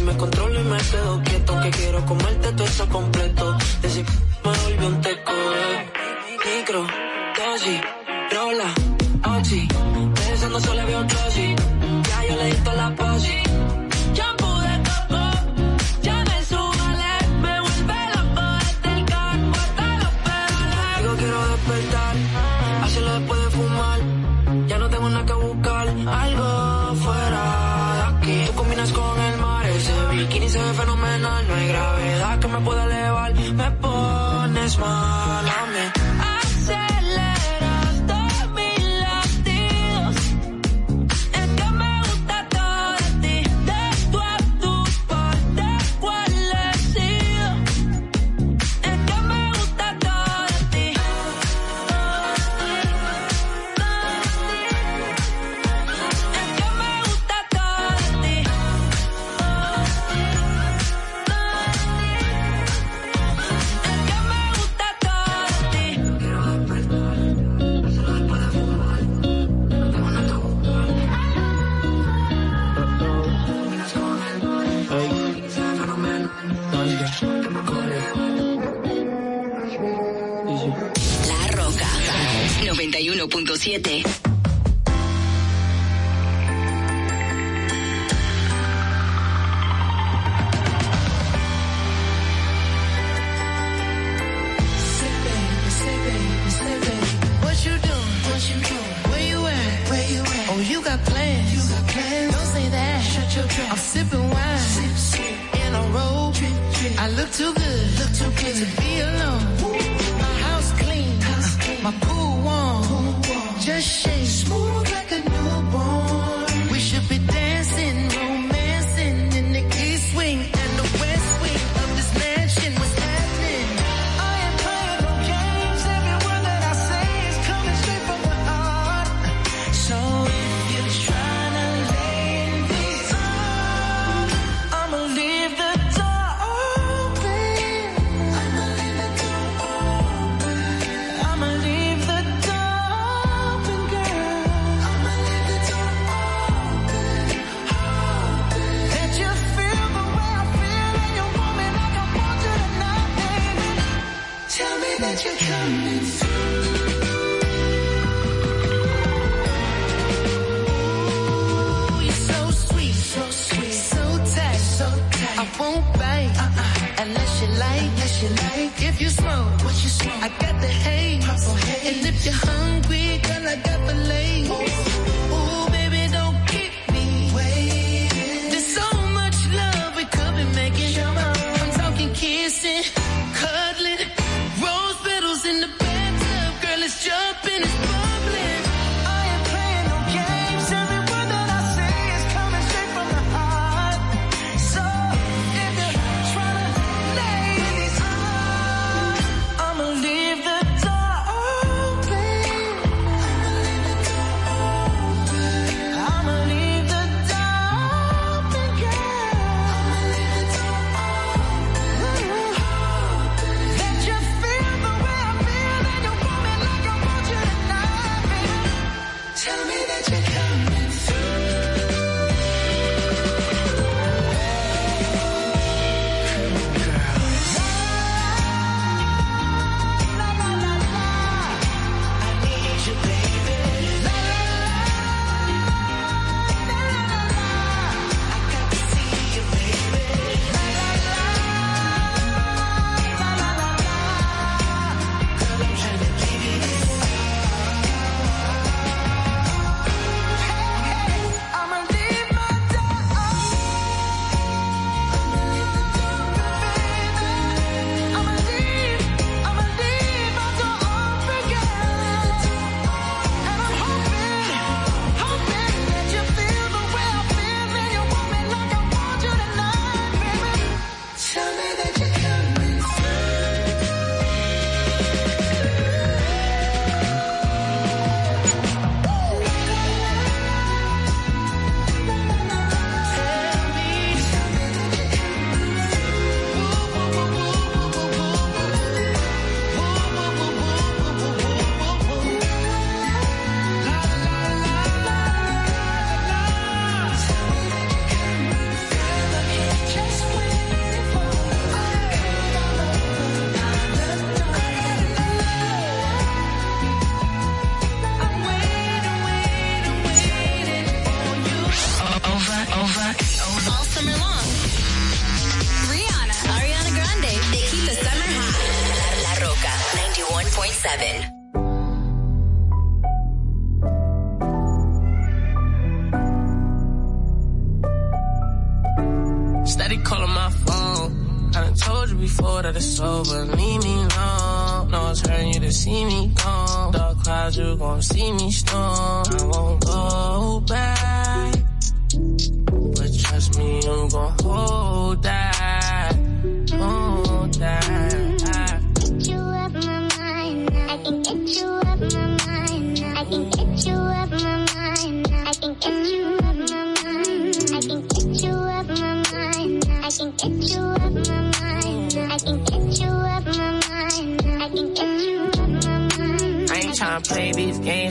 me controlo y me quedo quieto. Que quiero comerte todo eso completo. Decir, me volví un teco. Eh, micro, dosis, rola, oxi. Pensando solo había otro me puedo elevar. Me pones mal. 7.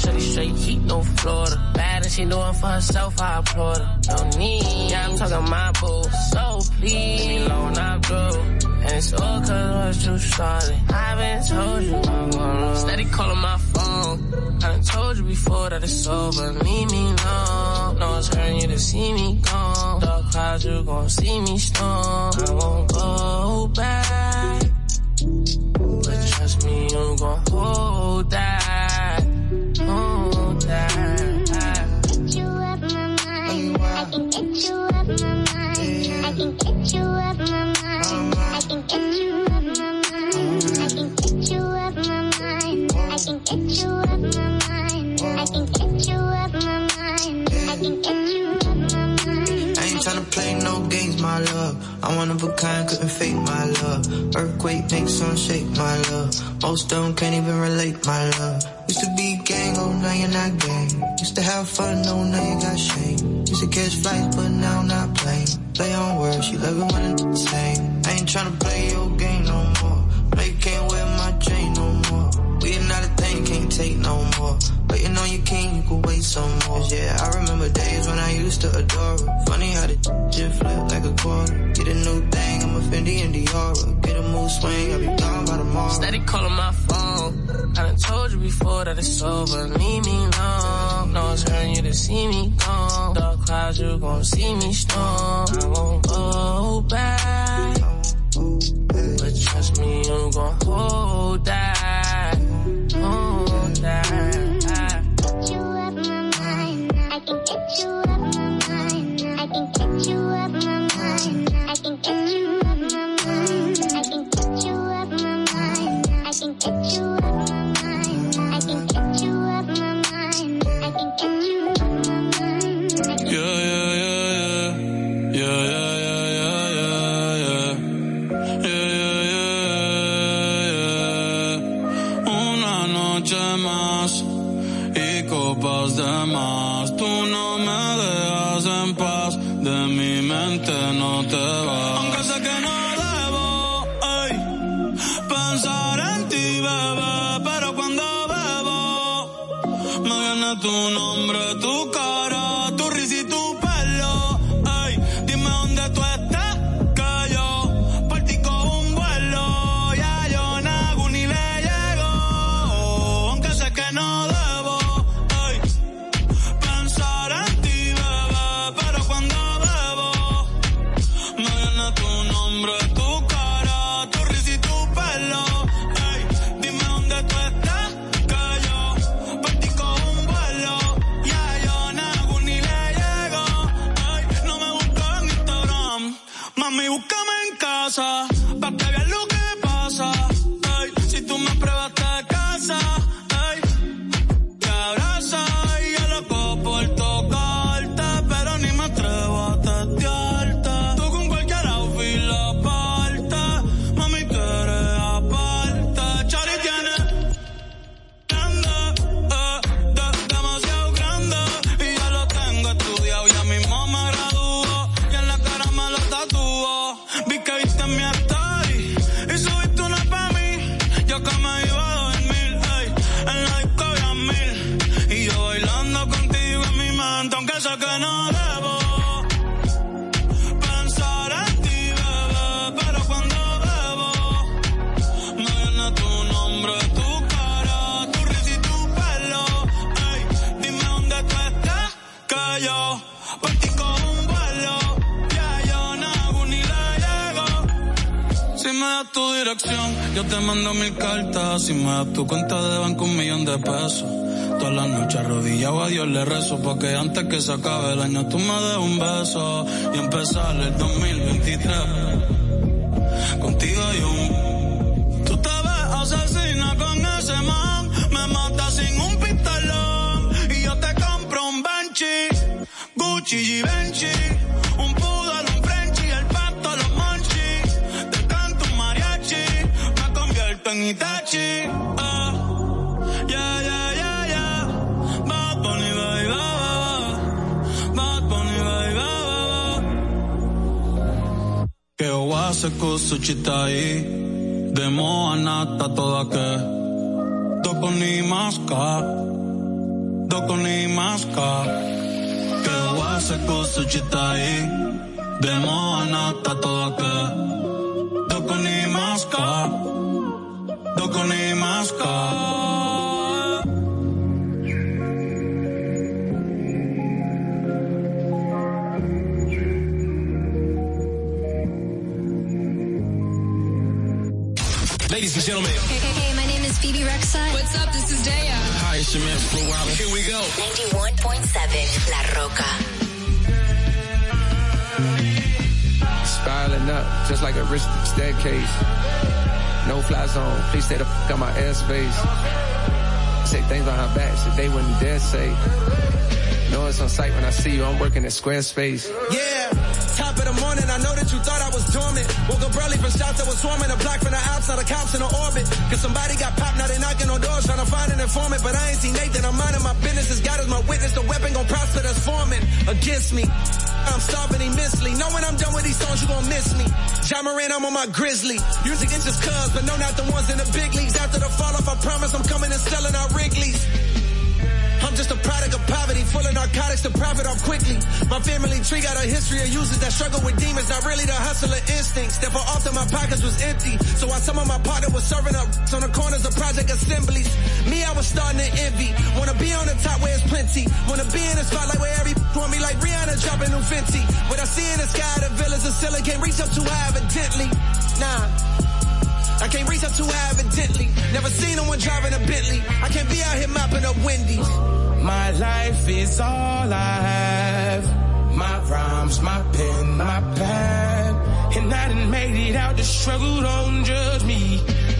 Shorty, straight heat, no Florida. Bad and she doing for herself, I applaud her. No need, yeah, I'm talking my boo. So please, leave me alone, I'm through. And it's all cause I was too started. I've been told you I'm gonna Steady calling my phone. I done told you before that it's over. Leave me alone. No one's hurting you to see me gone. Dark clouds, you gon' see me storm. I won't go back. But trust me, you gon' hold that. I'm one of a kind, couldn't fake my love. Earthquake makes some shake, my love. Most don't can't even relate, my love. Used to be gang, oh now you're not gang. Used to have fun, oh now you got shame. Used to catch flights, but now I'm not playing. Play on words, you love it when it's the same. I ain't tryna play your game no more. Can't wear my chain take no more. Waiting on your king, you could wait some more. Yeah, I remember days when I used to adore her. Funny how the shit flip like a quarter. Get a new thing, I'm a Fendi and Diora. Get a move swing, I'll be gone by tomorrow. Steady calling my phone. I done told you before that it's over. Leave me alone. No one's hurting you to see me gone. Dark clouds, you gon' see me storm. I won't go back. But trust me, you gon' hold that. Yo te mando mil cartas. Si me das tu cuenta de banco, un millón de pesos. Todas las noches arrodillado a Dios le rezo porque antes que se acabe el año tú me des un beso y empezar el 2023 contigo y un tú te ves asesina con ese man me mata sin un pistolón y yo te compro un Benchi Gucci y Benchi en Itachi. Ah, ya, ya, ya, ya. Que cosa ci. De moa nata toda que. Doco ni masca. Doco ni masca. Que oase cosa ci. De moa nata toda que. Doco ni masca. Maska Doko ni maska Ladies and gentlemen. Hey, hey, hey, my name is Bebe Rexha. What's up? This is Daya. Hi, it's your man Flo Rida. Here we go. 91.7 La Rocka. Spiraling up, just like a rich staircase. No fly zone, please stay the fuck out my airspace. Say things on her back, shit they wouldn't dare say. Know it's on sight when I see you, I'm working at Squarespace. Yeah, top of the morning, I know that you thought I was dormant. Woke up early from shots that was swarming, a block from the outside, the cops in the orbit. Cause somebody got popped, now they knocking on doors trying to find an informant. But I ain't seen Nathan, I'm minding my business, as God is my witness, the weapon gon' prosper that's forming against me. I'm starving immensely. Know when I'm done with these songs, you gon' miss me. Ja Morant, I'm on my grizzly. Music is just cuz, but no, not the ones in the big leagues. After the fall off, I promise I'm coming and selling out Wrigley's. Just a product of poverty, full of narcotics to profit off quickly. My family tree got a history of users that struggle with demons, not really the hustler instincts. Therefore, often my pockets was empty. So while some of my partner was serving up on the corners of project assemblies, me, I was starting to envy. Wanna be on the top where it's plenty. Wanna be in the spotlight where every want me like Rihanna dropping new Fenty. What I see in the sky, the villas of Silla can't reach up too high evidently. Nah. I can't reach up too high evidently. Never seen no one driving a Bentley. I can't be out here mopping up Wendy's. My life is all I have. My rhymes, my pen, my pad. And I done made it out the struggle, don't judge me.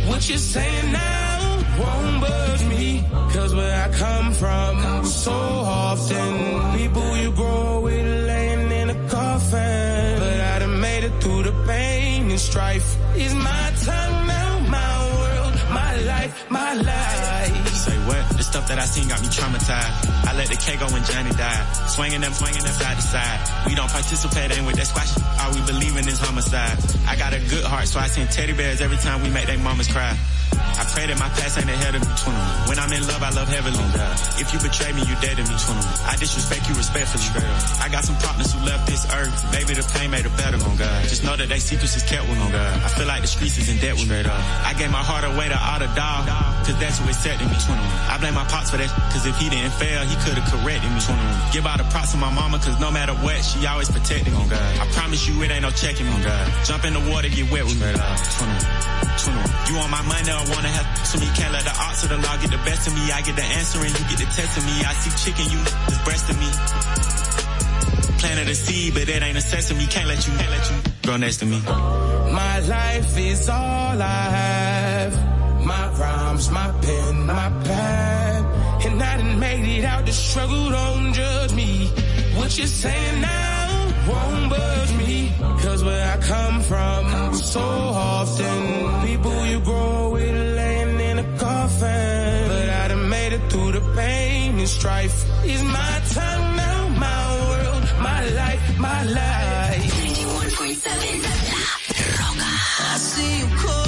What you're saying now won't budge me. Cause where I come from, so often, people you grow with laying in a coffin. But I done made it through the pain and strife. Is my time now, my world, my life, my life. Say what? Stuff that I seen got me traumatized. I let the K go when Johnny died. Swinging them, swinging them side to side. We don't participate in with that squash. All we believe in is homicide. I got a good heart, so I send teddy bears every time we make their mamas cry. I pray that my past ain't ahead of me, 21. When I'm in love, I love heavily. If you betray me, you dead to me, 21. I disrespect you respectfully. I got some partners who left this earth. Maybe the pain made it better, on God. Just know that they secrets is kept with me, God. I feel like the streets is in debt with me. I gave my heart away to all the dog, cause that's who accepted me, 21. I blame my pops for that, cause if he didn't fail, he could've corrected me, 21. Give all the props to my mama, cause no matter what, she always protected me, oh, God. I promise you it ain't no checking me, oh, God. Jump in the water, get wet with me, 21. 21. You want my money I wanna have so me can't let the odds of the law get the best of me. I get the answer and you get the test of me. I see chicken, you is breast of me. Planted a seed, but it ain't a sesame. Can't let you, can't let you grow next to me. My life is all I have. My rhymes, my pen, my pad. And I done made it out the struggle, don't judge me. What you're saying now won't budge me. Cause where I come from, so often, people you grow with laying in a coffin. But I done made it through the pain and strife. Is my time now, my world, my life, my life. 91.7 La Rocka. I see you calling.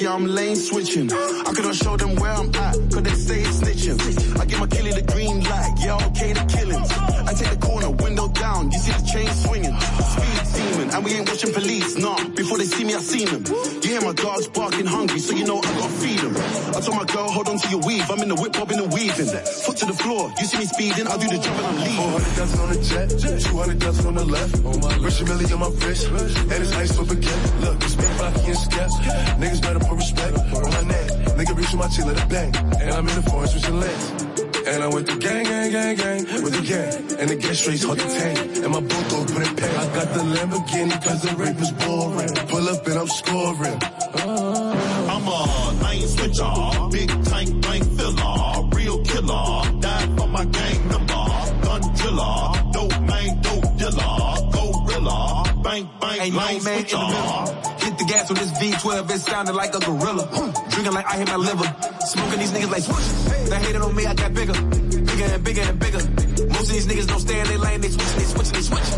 Yeah, I'm lane switching. I couldn't show them where I'm at, cause they say it's snitching. I give my killie the green light, yeah, okay, the killings. I take the corner, window down, you see the chain swinging. Speed demon, and we ain't watching police, nah. Before they see me, I seen them. You hear my dogs barking hungry, so you know I gotta feed them. I told my girl, hold on to your weave, I'm in the whip, bobbing and weaving. Foot to the floor, you see me speeding, I'll do the job and I'm leaving. 400,000 on the jet, 200,000 on the left. Rich million on my wrist, and it's ice for reach with my chill at a bang. And I'm in the forest with your legs. And I'm with the gang, gang, gang, gang, with the gang. And the gas streets hard to tame. And my go put in pay. I got the Lamborghini cause the rape was boring. Pull up and I'm scoring. Uh-huh. I'm a lane switcher, big tank, blank filler, real killer, die for my gang number, gun driller, dope man, dope dealer, gorilla, bank, bank, Ain't no lane man in the switcher. middle. Hit the gas with this V12, it sounded like a gorilla. Drinking like I hit my liver. Like swoosh. They hated on me, I got bigger. Bigger and bigger and bigger. Most of these niggas don't stay in their lane, they switch, they switch, they switch.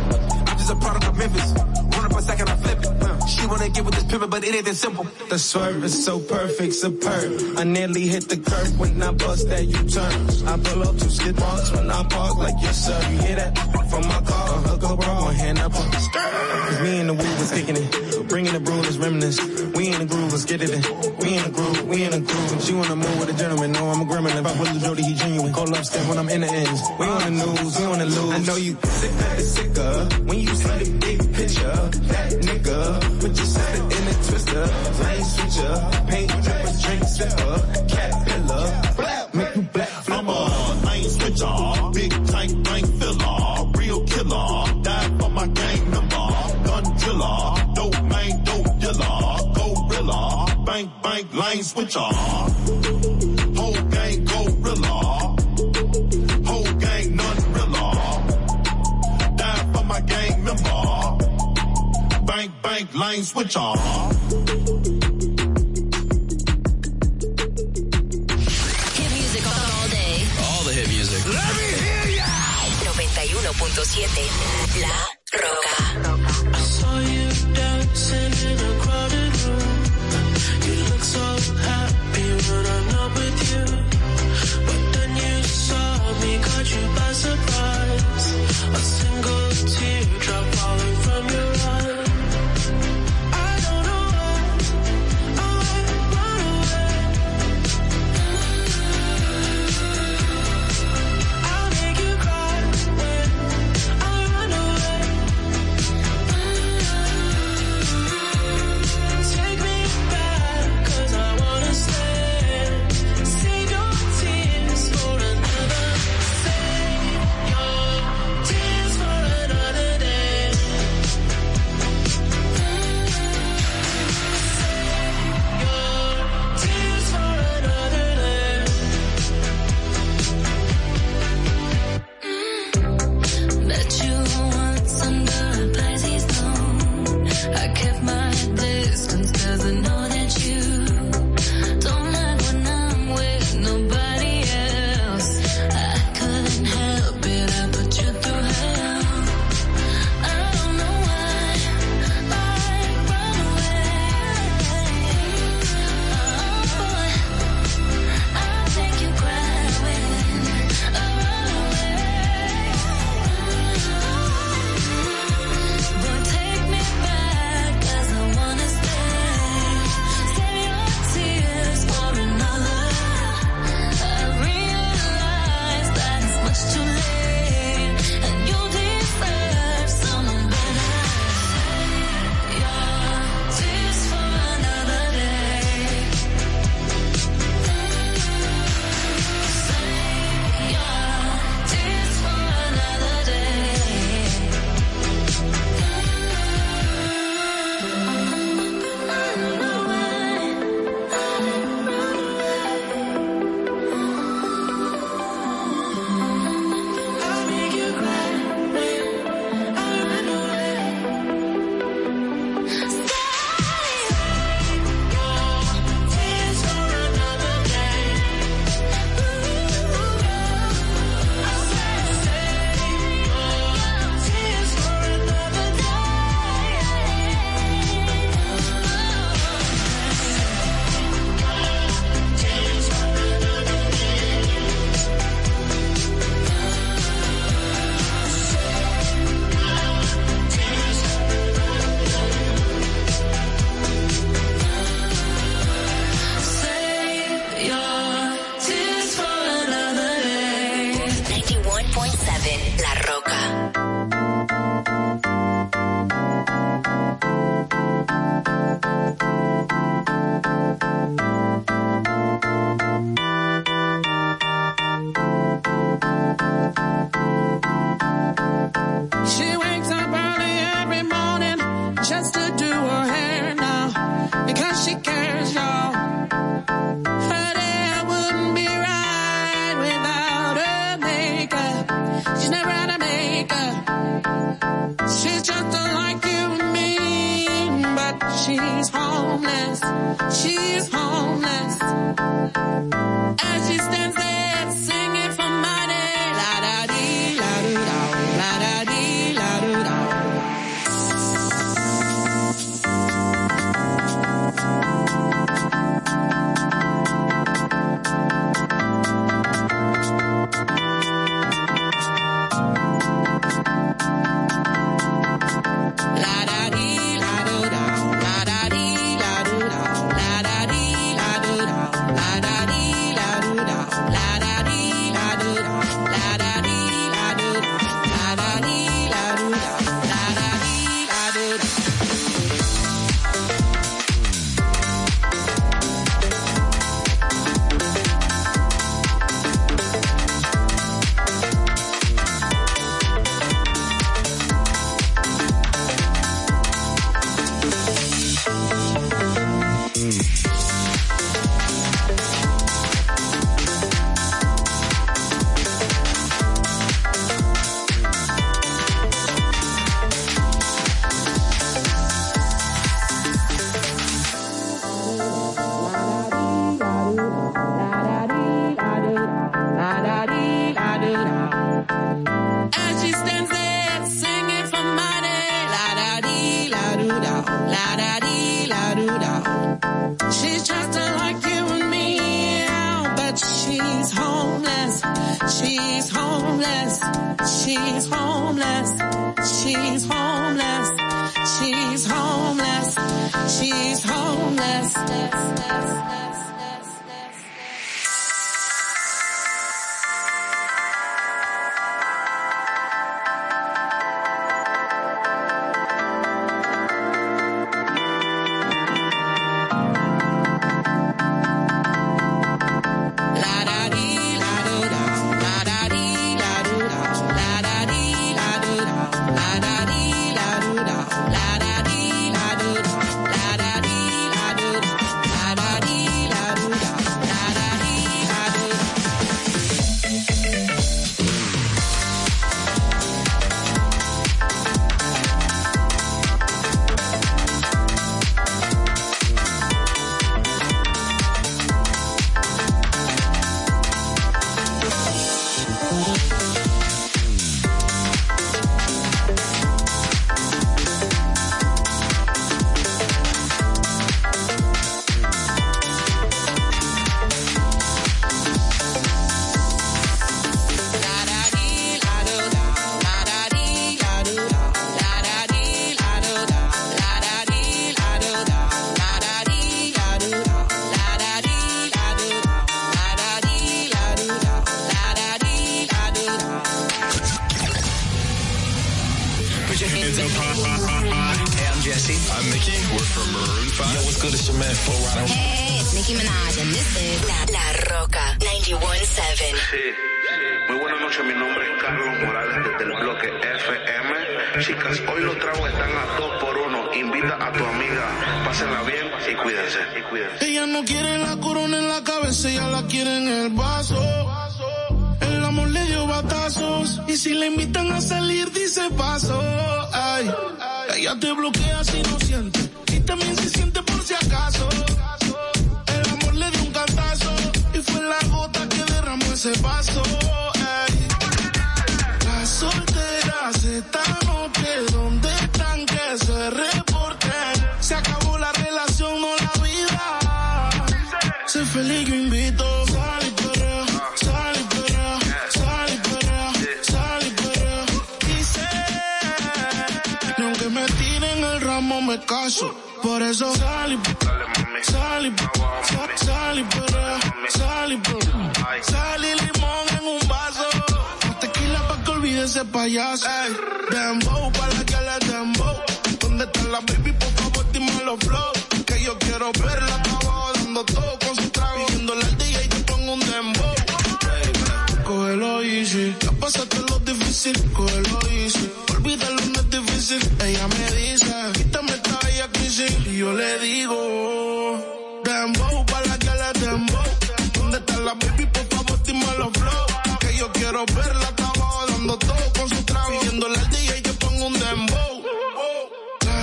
I'm just a product of Memphis. Run up a second, I flip it. She wanna get with this pivot, but it ain't that simple. The swerve is so perfect, superb. I nearly hit the curb when I bust that U-turn. I pull up two skid marks when I park like yes sir. You hear that? From my car, up bra, one hand up on the. Cause me and the weed was kicking it. Bringing the brew, let's reminisce. We in the groove, let's get it in. We in the groove. She wanna move with a gentleman, no I'm a gremlin. Fuck with the Jody, he genuine. Call up step when I'm in the ends. We on the news, we on the lose. I know you sick sicker. When you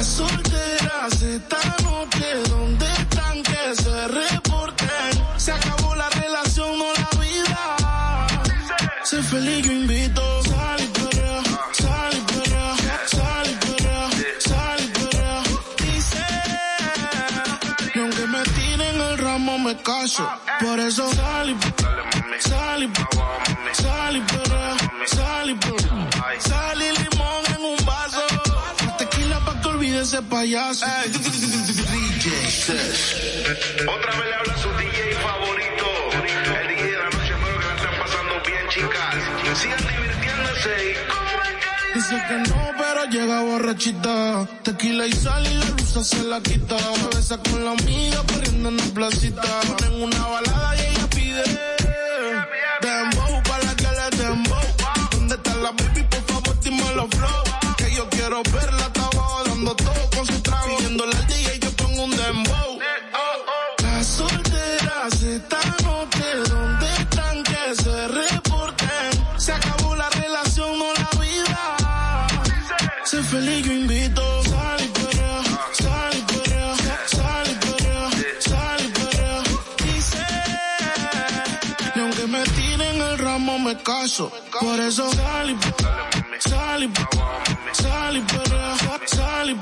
solteras esta noche, ¿dónde están? Que se reporten. Se acabó la relación, no la vida. Sé feliz, yo invito. Sal y perrea, sal y perrea, sal y perrea, sal y perrea. Dice, y aunque me tiren el ramo me caso. Por eso sal y sal y sal y perrea, sal y ese payaso. Otra vez le habla su DJ favorito. El DJ de la noche, espero que la estén pasando bien, chicas. Sigan divirtiéndose y Dice que no, pero llega borrachita. Tequila y sal y la luz se la quita. Se besa con la amiga corriendo en la placita. Ponen una balada y ella pide. Dembow para que le dembow. ¿Dónde está la baby? Por favor, dime los flow. Que yo quiero verla, caso. Por eso salí, salí, salí, perrea, salí,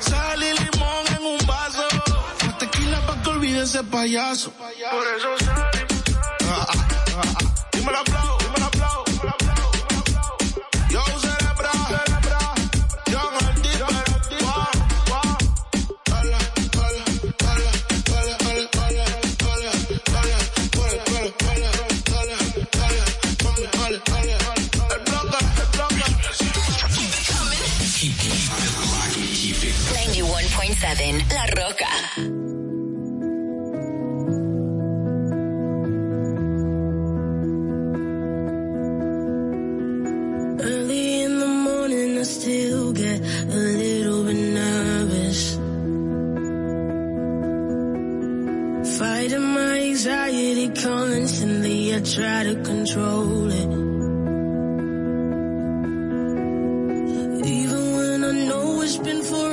salí limón en un vaso. La tequila pa' que olvide ese payaso. Por eso salí, salí, ah, ah, ah, dímelo aplauso. Anxiety constantly, I try to control it. Even when I know it's been forever,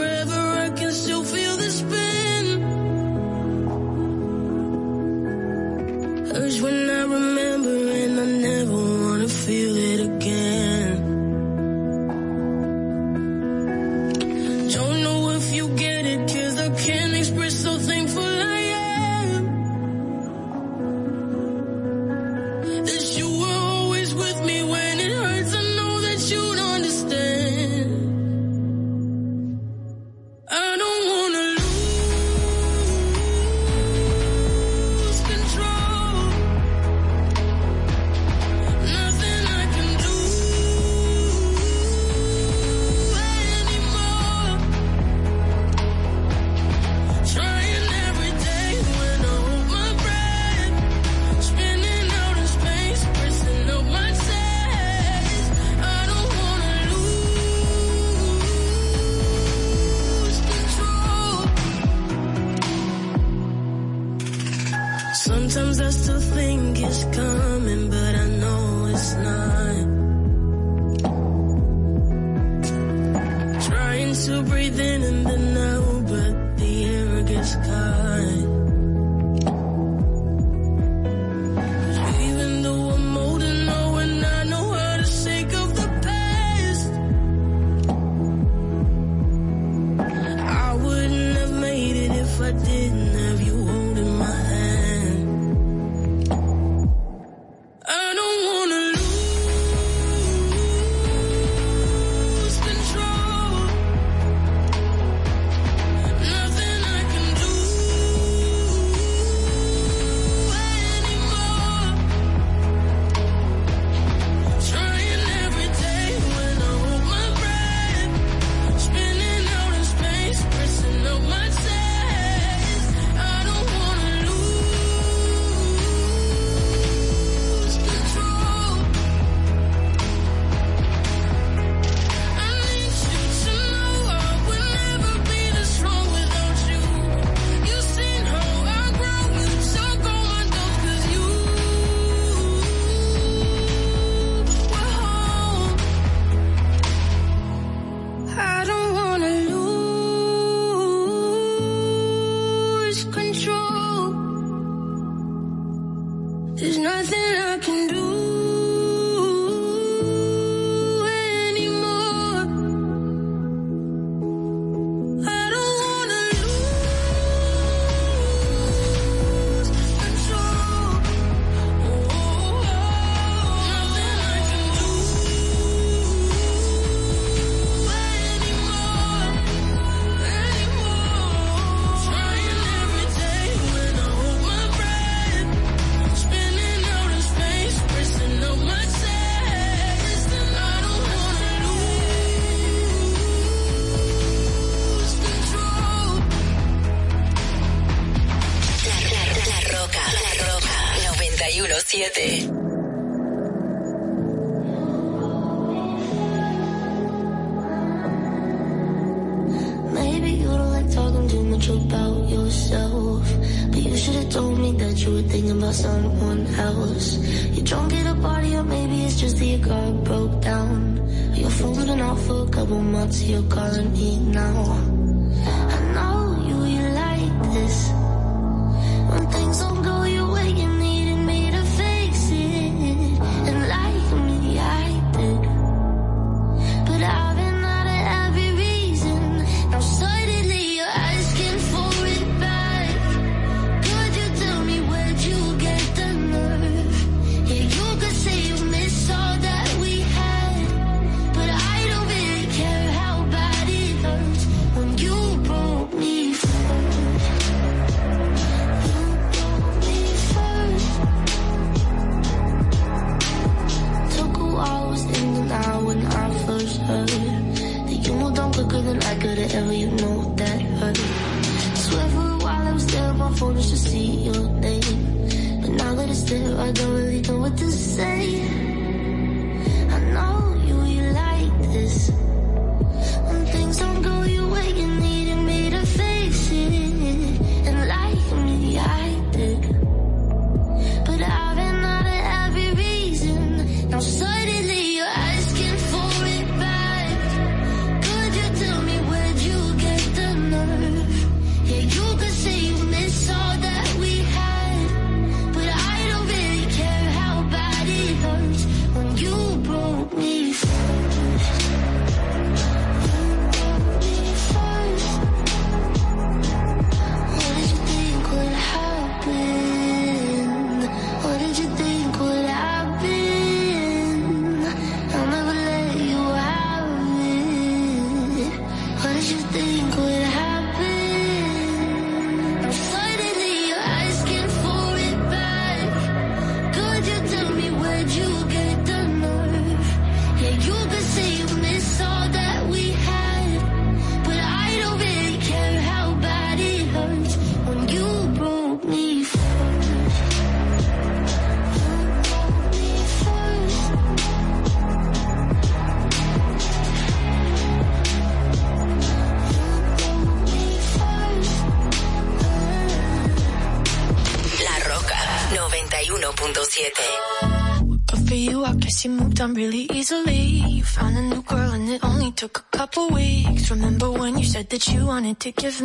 Maybe you don't like talking too much about yourself. But you should have told me that you were thinking about someone else. You're drunk at a party, or maybe it's just that your car broke down. You're falling off for a couple months, you're calling me now. really easily. You found a new girl and it only took a couple weeks. Remember when you said that you wanted to give me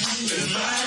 to my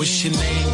What's your name?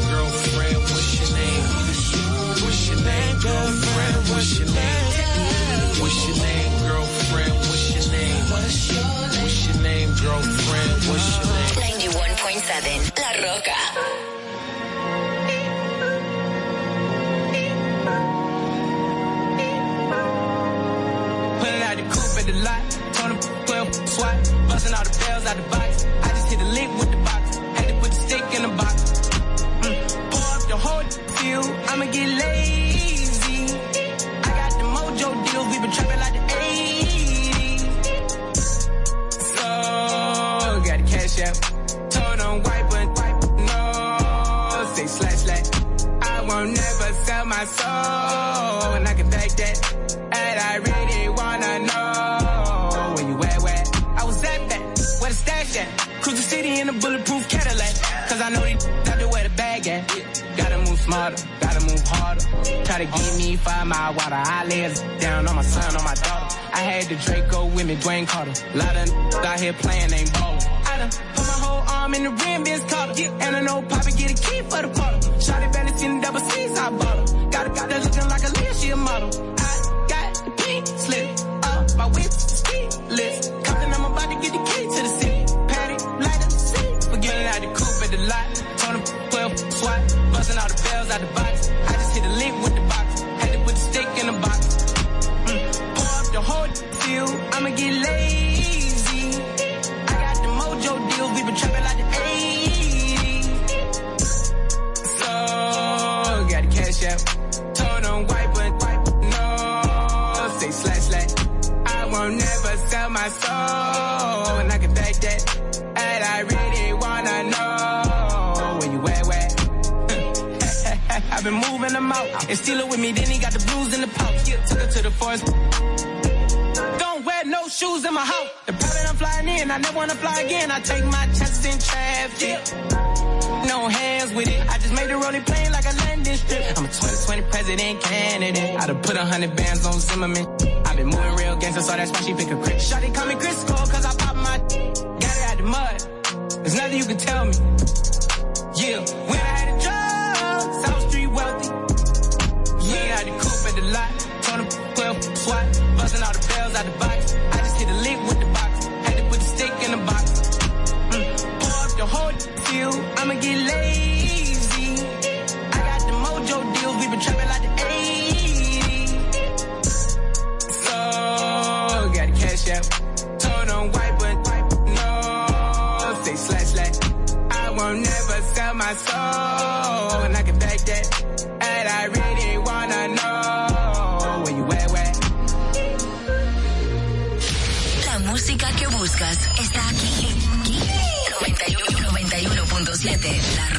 like the Draco with me, Dwayne Carter. A Lot of out here playing trying to fly again, I take my chances in traffic. No hands with it. I just made the rolling plane like a landing strip. I'm a 2020 president candidate. I done put a hundred bands on Zimmerman. i been moving real gangsta, so that's why she pick a crit. Shotty call me Chris cause I pop my got it out the mud. There's nothing you can tell me. no. I won't never sell my soul. And I can back that. And I really wanna know. La música que buscas está aquí. 91.7.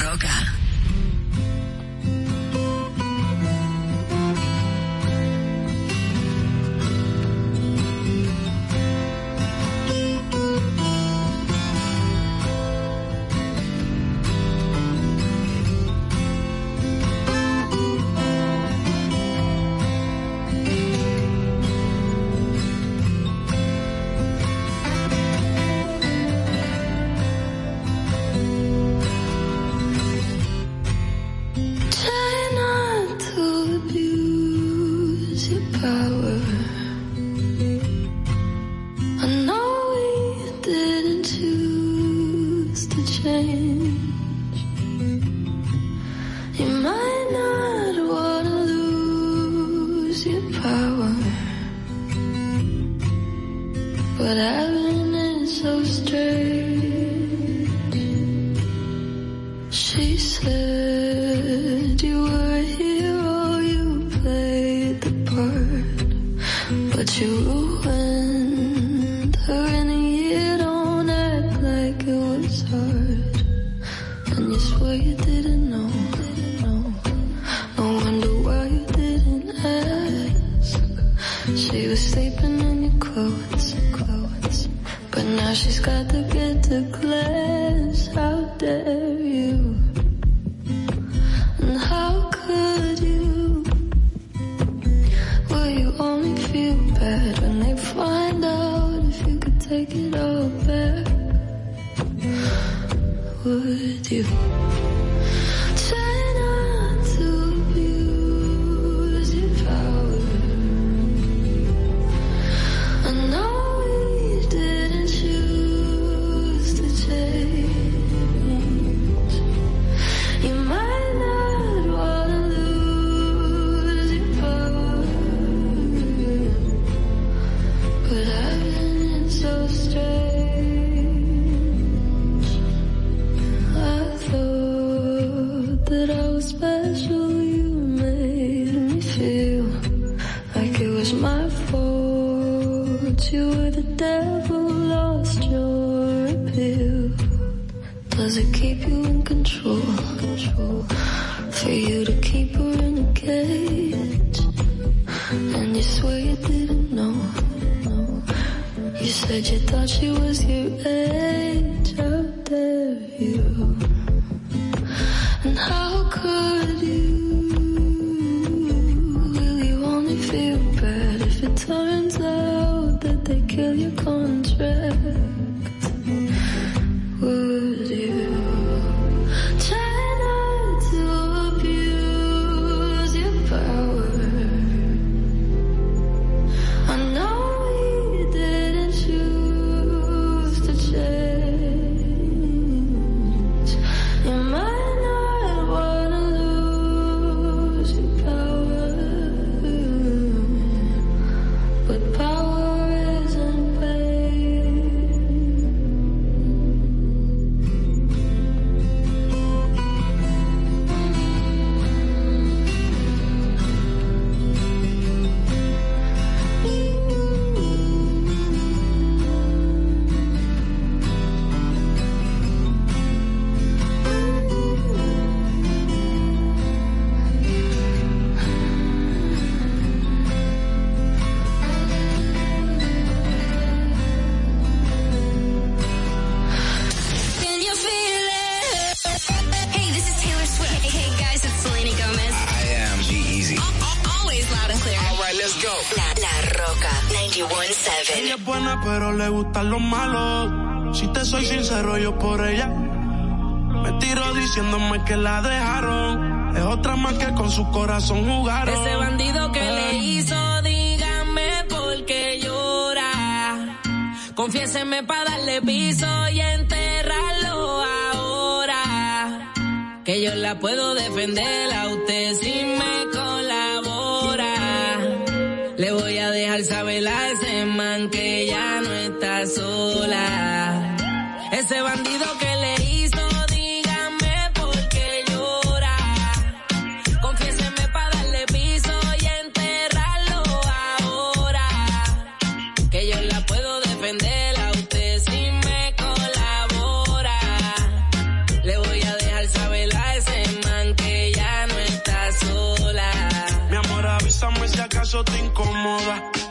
let's go. La, La Roca Ella 91.7. es buena, pero le gustan los malos. Si te soy sincero, yo por ella. Me tiro diciéndome que la dejaron. Es otra más que con su corazón jugaron. Ese bandido que le hizo, dígame por qué llora. Confiéseme para darle piso y enterrarlo ahora. Que yo la puedo defender a usted si me mal sabe la ese que ya no está sola.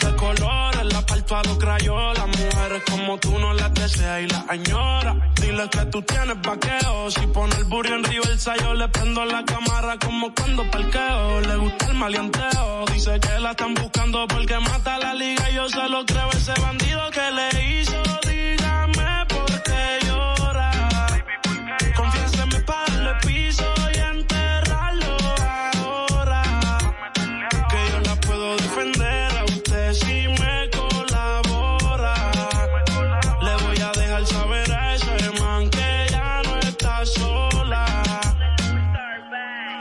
De colores, la parto a los crayolas. Mujeres como tú no las deseas y las añoras. Dile que tú tienes vaqueo. Si pone el burro en Riverside, yo le prendo la cámara como cuando parqueo. Le gusta el maleanteo. Dice que la están buscando porque mata la liga. Yo se lo creo ese bandido que le hizo.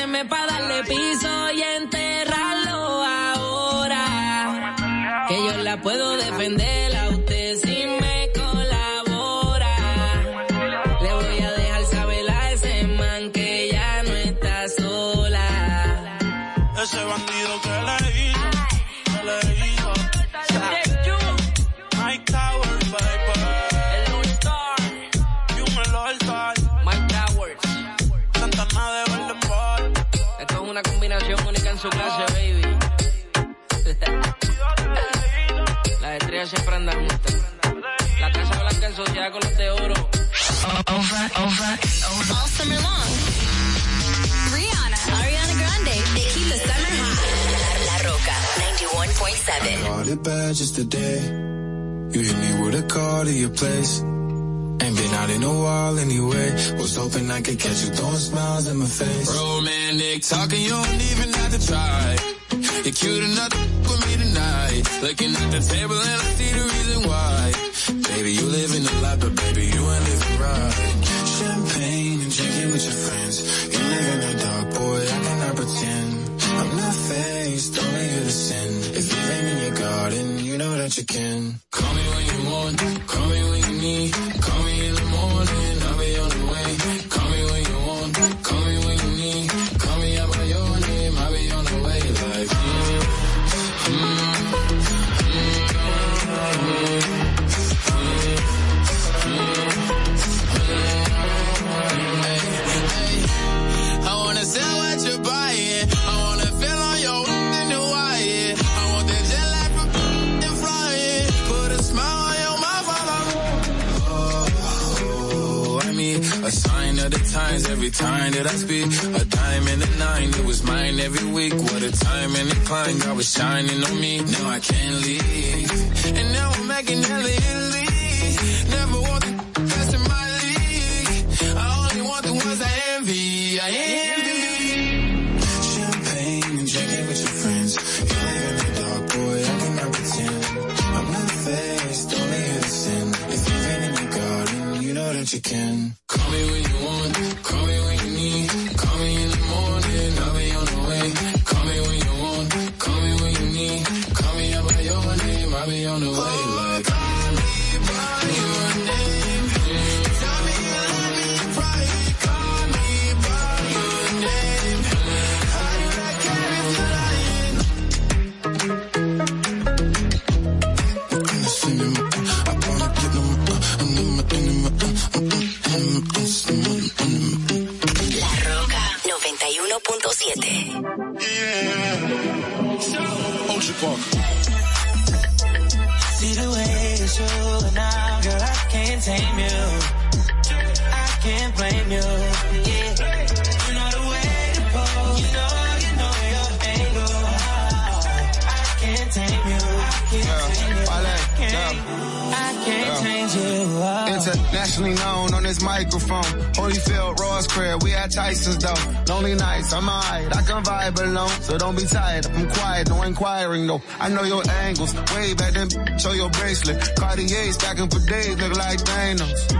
Confiéseme para darle piso y enterrarlo ahora. Que yo la puedo defender su clase, baby. Las estrellas siempre andan juntas. La casa blanca en sociedad con los de oro. Over, over, over. All summer long. Rihanna, Ariana Grande, they keep the summer hot. La Roca 91.7. Caught it bad just today. You hit me with a call to your place. Ain't been out in a while anyway. Was hoping I could catch you throwing smiles in my face. Romantic talking, you don't even have to try. You're cute enough to with me tonight. Looking at the table and I see the reason why. Baby, you live in a lot, but baby, you ain't living right. Champagne and drinking with your friends. You live in the dark, boy, I cannot pretend. I'm not faced, only you to sin. If you rain in your garden, you know that you can. Call me when you want, call me when you need. Times every time that I speak. A diamond and a nine, it was mine every week. What a time and a climb, God was shining on me. Now I can't leave. And now I'm making hella Italy. Never want the best in my league. I only want the ones I envy. I envy. Champagne and drinking with your friends. You in the dark, boy, I cannot pretend. I'm not in your garden, you know that you can. Call me when you knew, come in the morning, I be on the way Come in when you want, call me when you need. Call me in the morning, I'll be on the way. Tyson's though. Lonely nights, I'm alright, I can vibe alone. So don't be tired, I'm quiet, no inquiring though. I know your angles, way back then, show your bracelet. Cartier stacking for days, look like Thanos.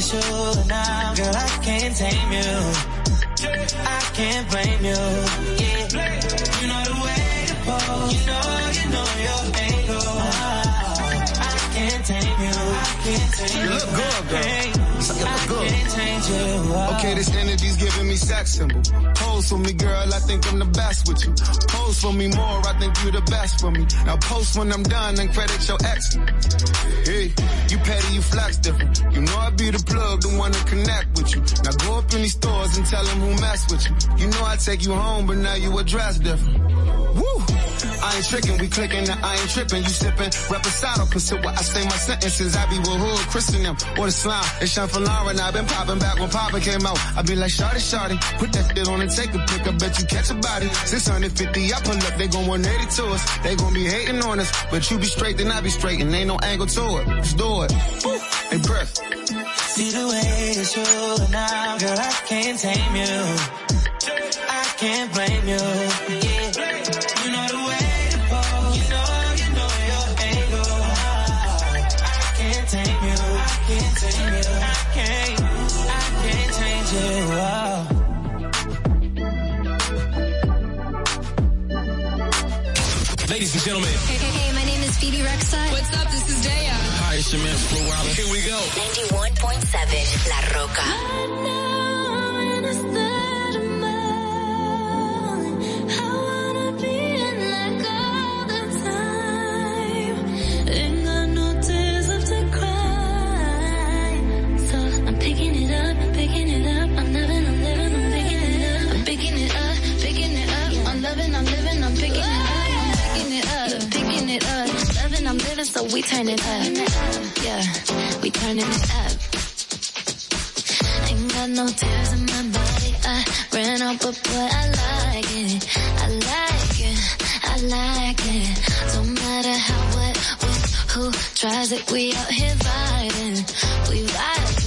See the way it's you now, girl, I can't tame you. I can't blame you. Yeah. You know the way to pose. You know, you know your angle. I can't tame you. I can't tame you. You look good, girl. You look good. Okay, this energy's giving me sex symbol. Pose for me, girl, I think I'm the best with you. Pose for me more, I think you're the best for me. Now post when I'm done and credit your ex. Hey, you petty, you flex different. You know I be the plug, the one to connect with you. Now go up in these stores and tell them who mess with you. You know I take you home, but now you address different. Woo! I ain't tricking, we clicking, and I ain't tripping. You sipping, reposado, consider what I say my sentences. I be with hood, Christian them, or the slime. It's Sean Lauren, I've been popping back when Papa came out. I be like, shawty, shawty, put that shit on and take a pic. I bet you catch a body. 650, I pull up, they gon' 180 to us. They gon' be hating on us, but you be straight, then I be straight, and ain't no angle to it. Let's do it. Woo! Hey, press. See the way it's you now, girl, I can't tame you. I can't blame. You and gentlemen. Hey, hey, hey, my name is Bebe Rexha. What's up? This is Daya. Hi, it's your man, Here we go. 91.7 La Rocka. and so we turn it up. Yeah, we turn it up. Ain't got no tears in my body. I ran up a boy, I like it. I like it. I like it. Don't matter how, what, with, who tries it. We out here vibing. We vibing.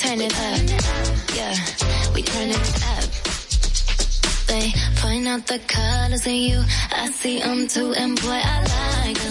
turn it up. Yeah, we turn it up. They point out the colors in you. I see them too, and boy, I like them.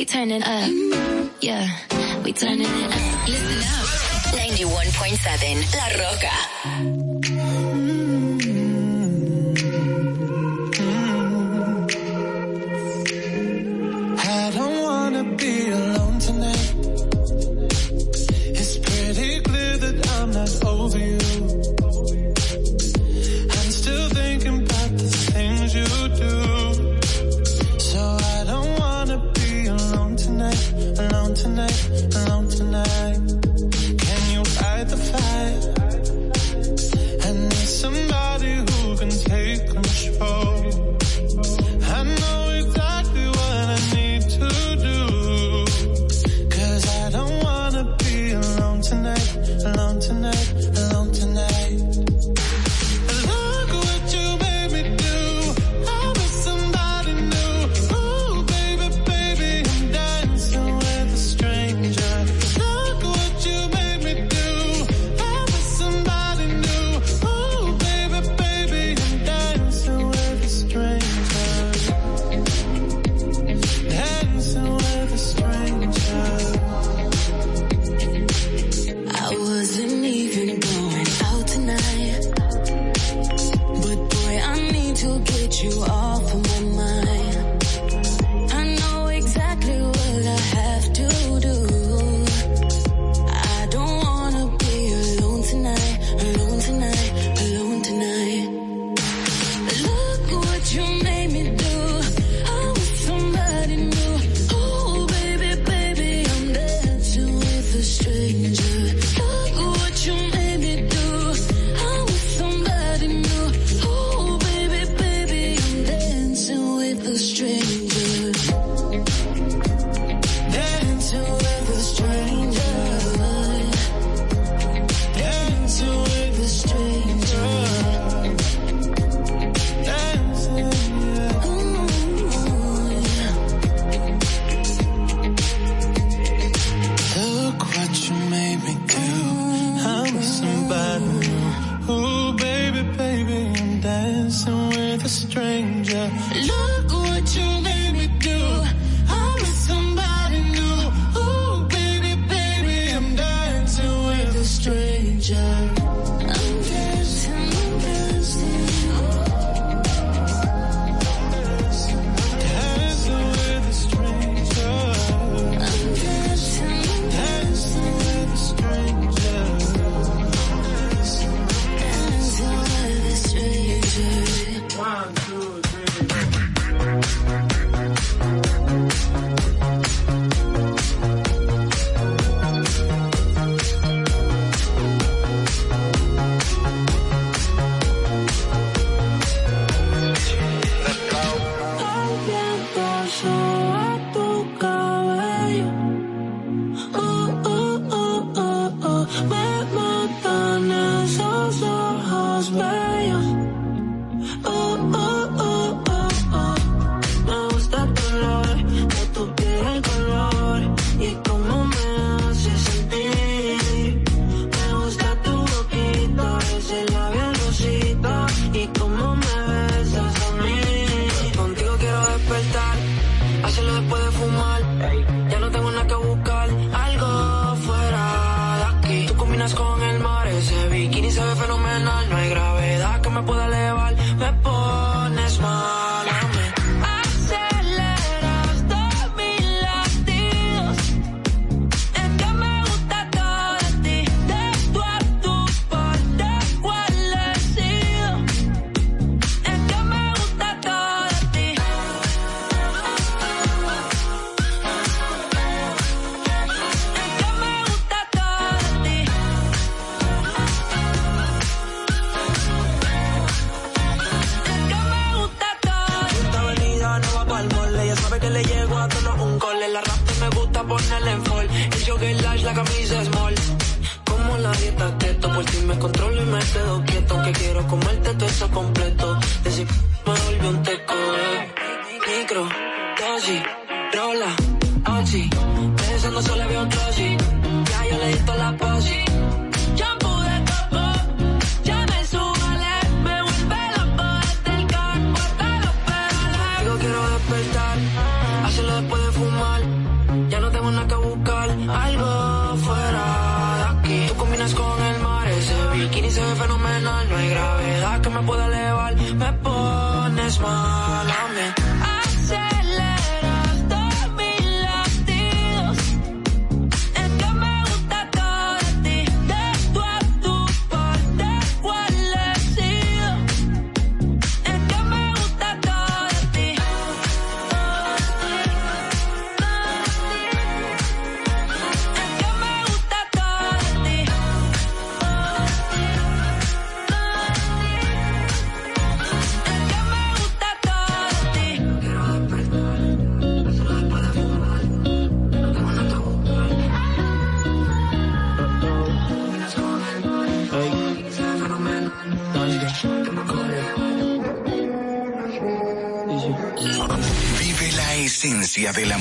we turning up. Yeah, we turning it up. Listen up. 91.7 La Roca.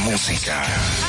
música.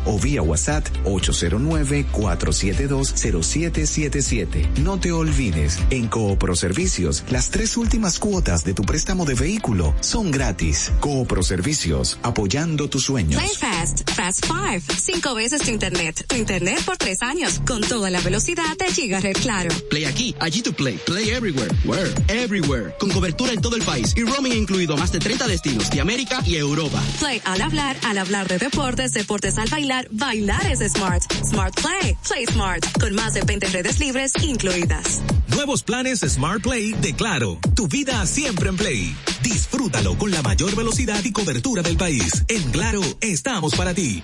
o vía WhatsApp 809-472-0777. No te olvides, en Coproservicios, las tres últimas cuotas de tu préstamo de vehículo son gratis. Coproservicios, apoyando tus sueños. Play Fast, Fast Five, cinco veces tu internet, tu internet por tres años, con toda la velocidad de Gigaret Claro. Play aquí, allí tu play, play everywhere, where, everywhere, con cobertura en todo el país y roaming incluido a más de 30 destinos de América y Europa. Play al hablar, al hablar de deportes, deportes al país bailar, bailar es smart. Smart Play, Play Smart, con más de 20 redes libres incluidas. Nuevos planes Smart Play de Claro. Tu vida siempre en Play. Disfrútalo con la mayor velocidad y cobertura del país. En Claro, estamos para ti.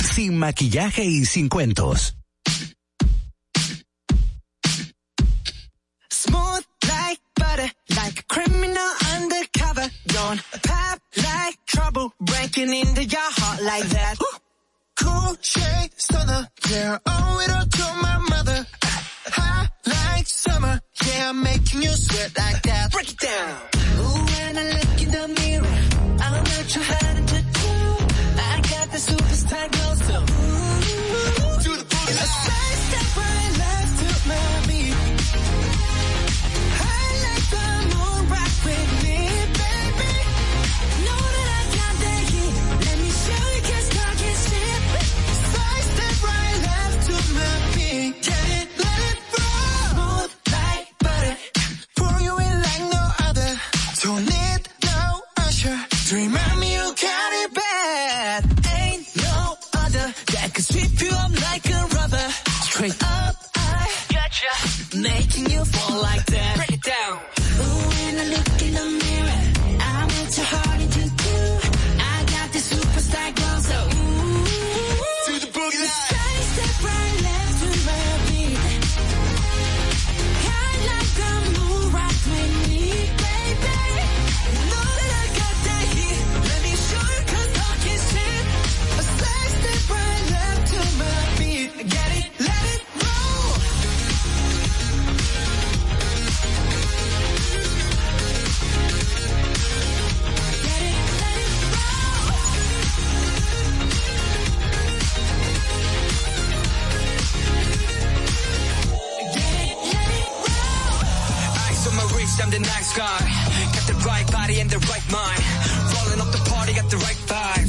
Sin maquillaje y sin cuentos. Smooth like butter, like a criminal undercover. Don't pop like trouble, breaking into your heart like that. Cool shade stunner, yeah, owe it all to my mother. Hot like summer, yeah, I'm making you sweat like that. Break it down. Ooh, when I look in the mirror, I'm not hard to gotcha. Making the night sky. Got the right body and the right mind. Rolling up the party, got the right hater.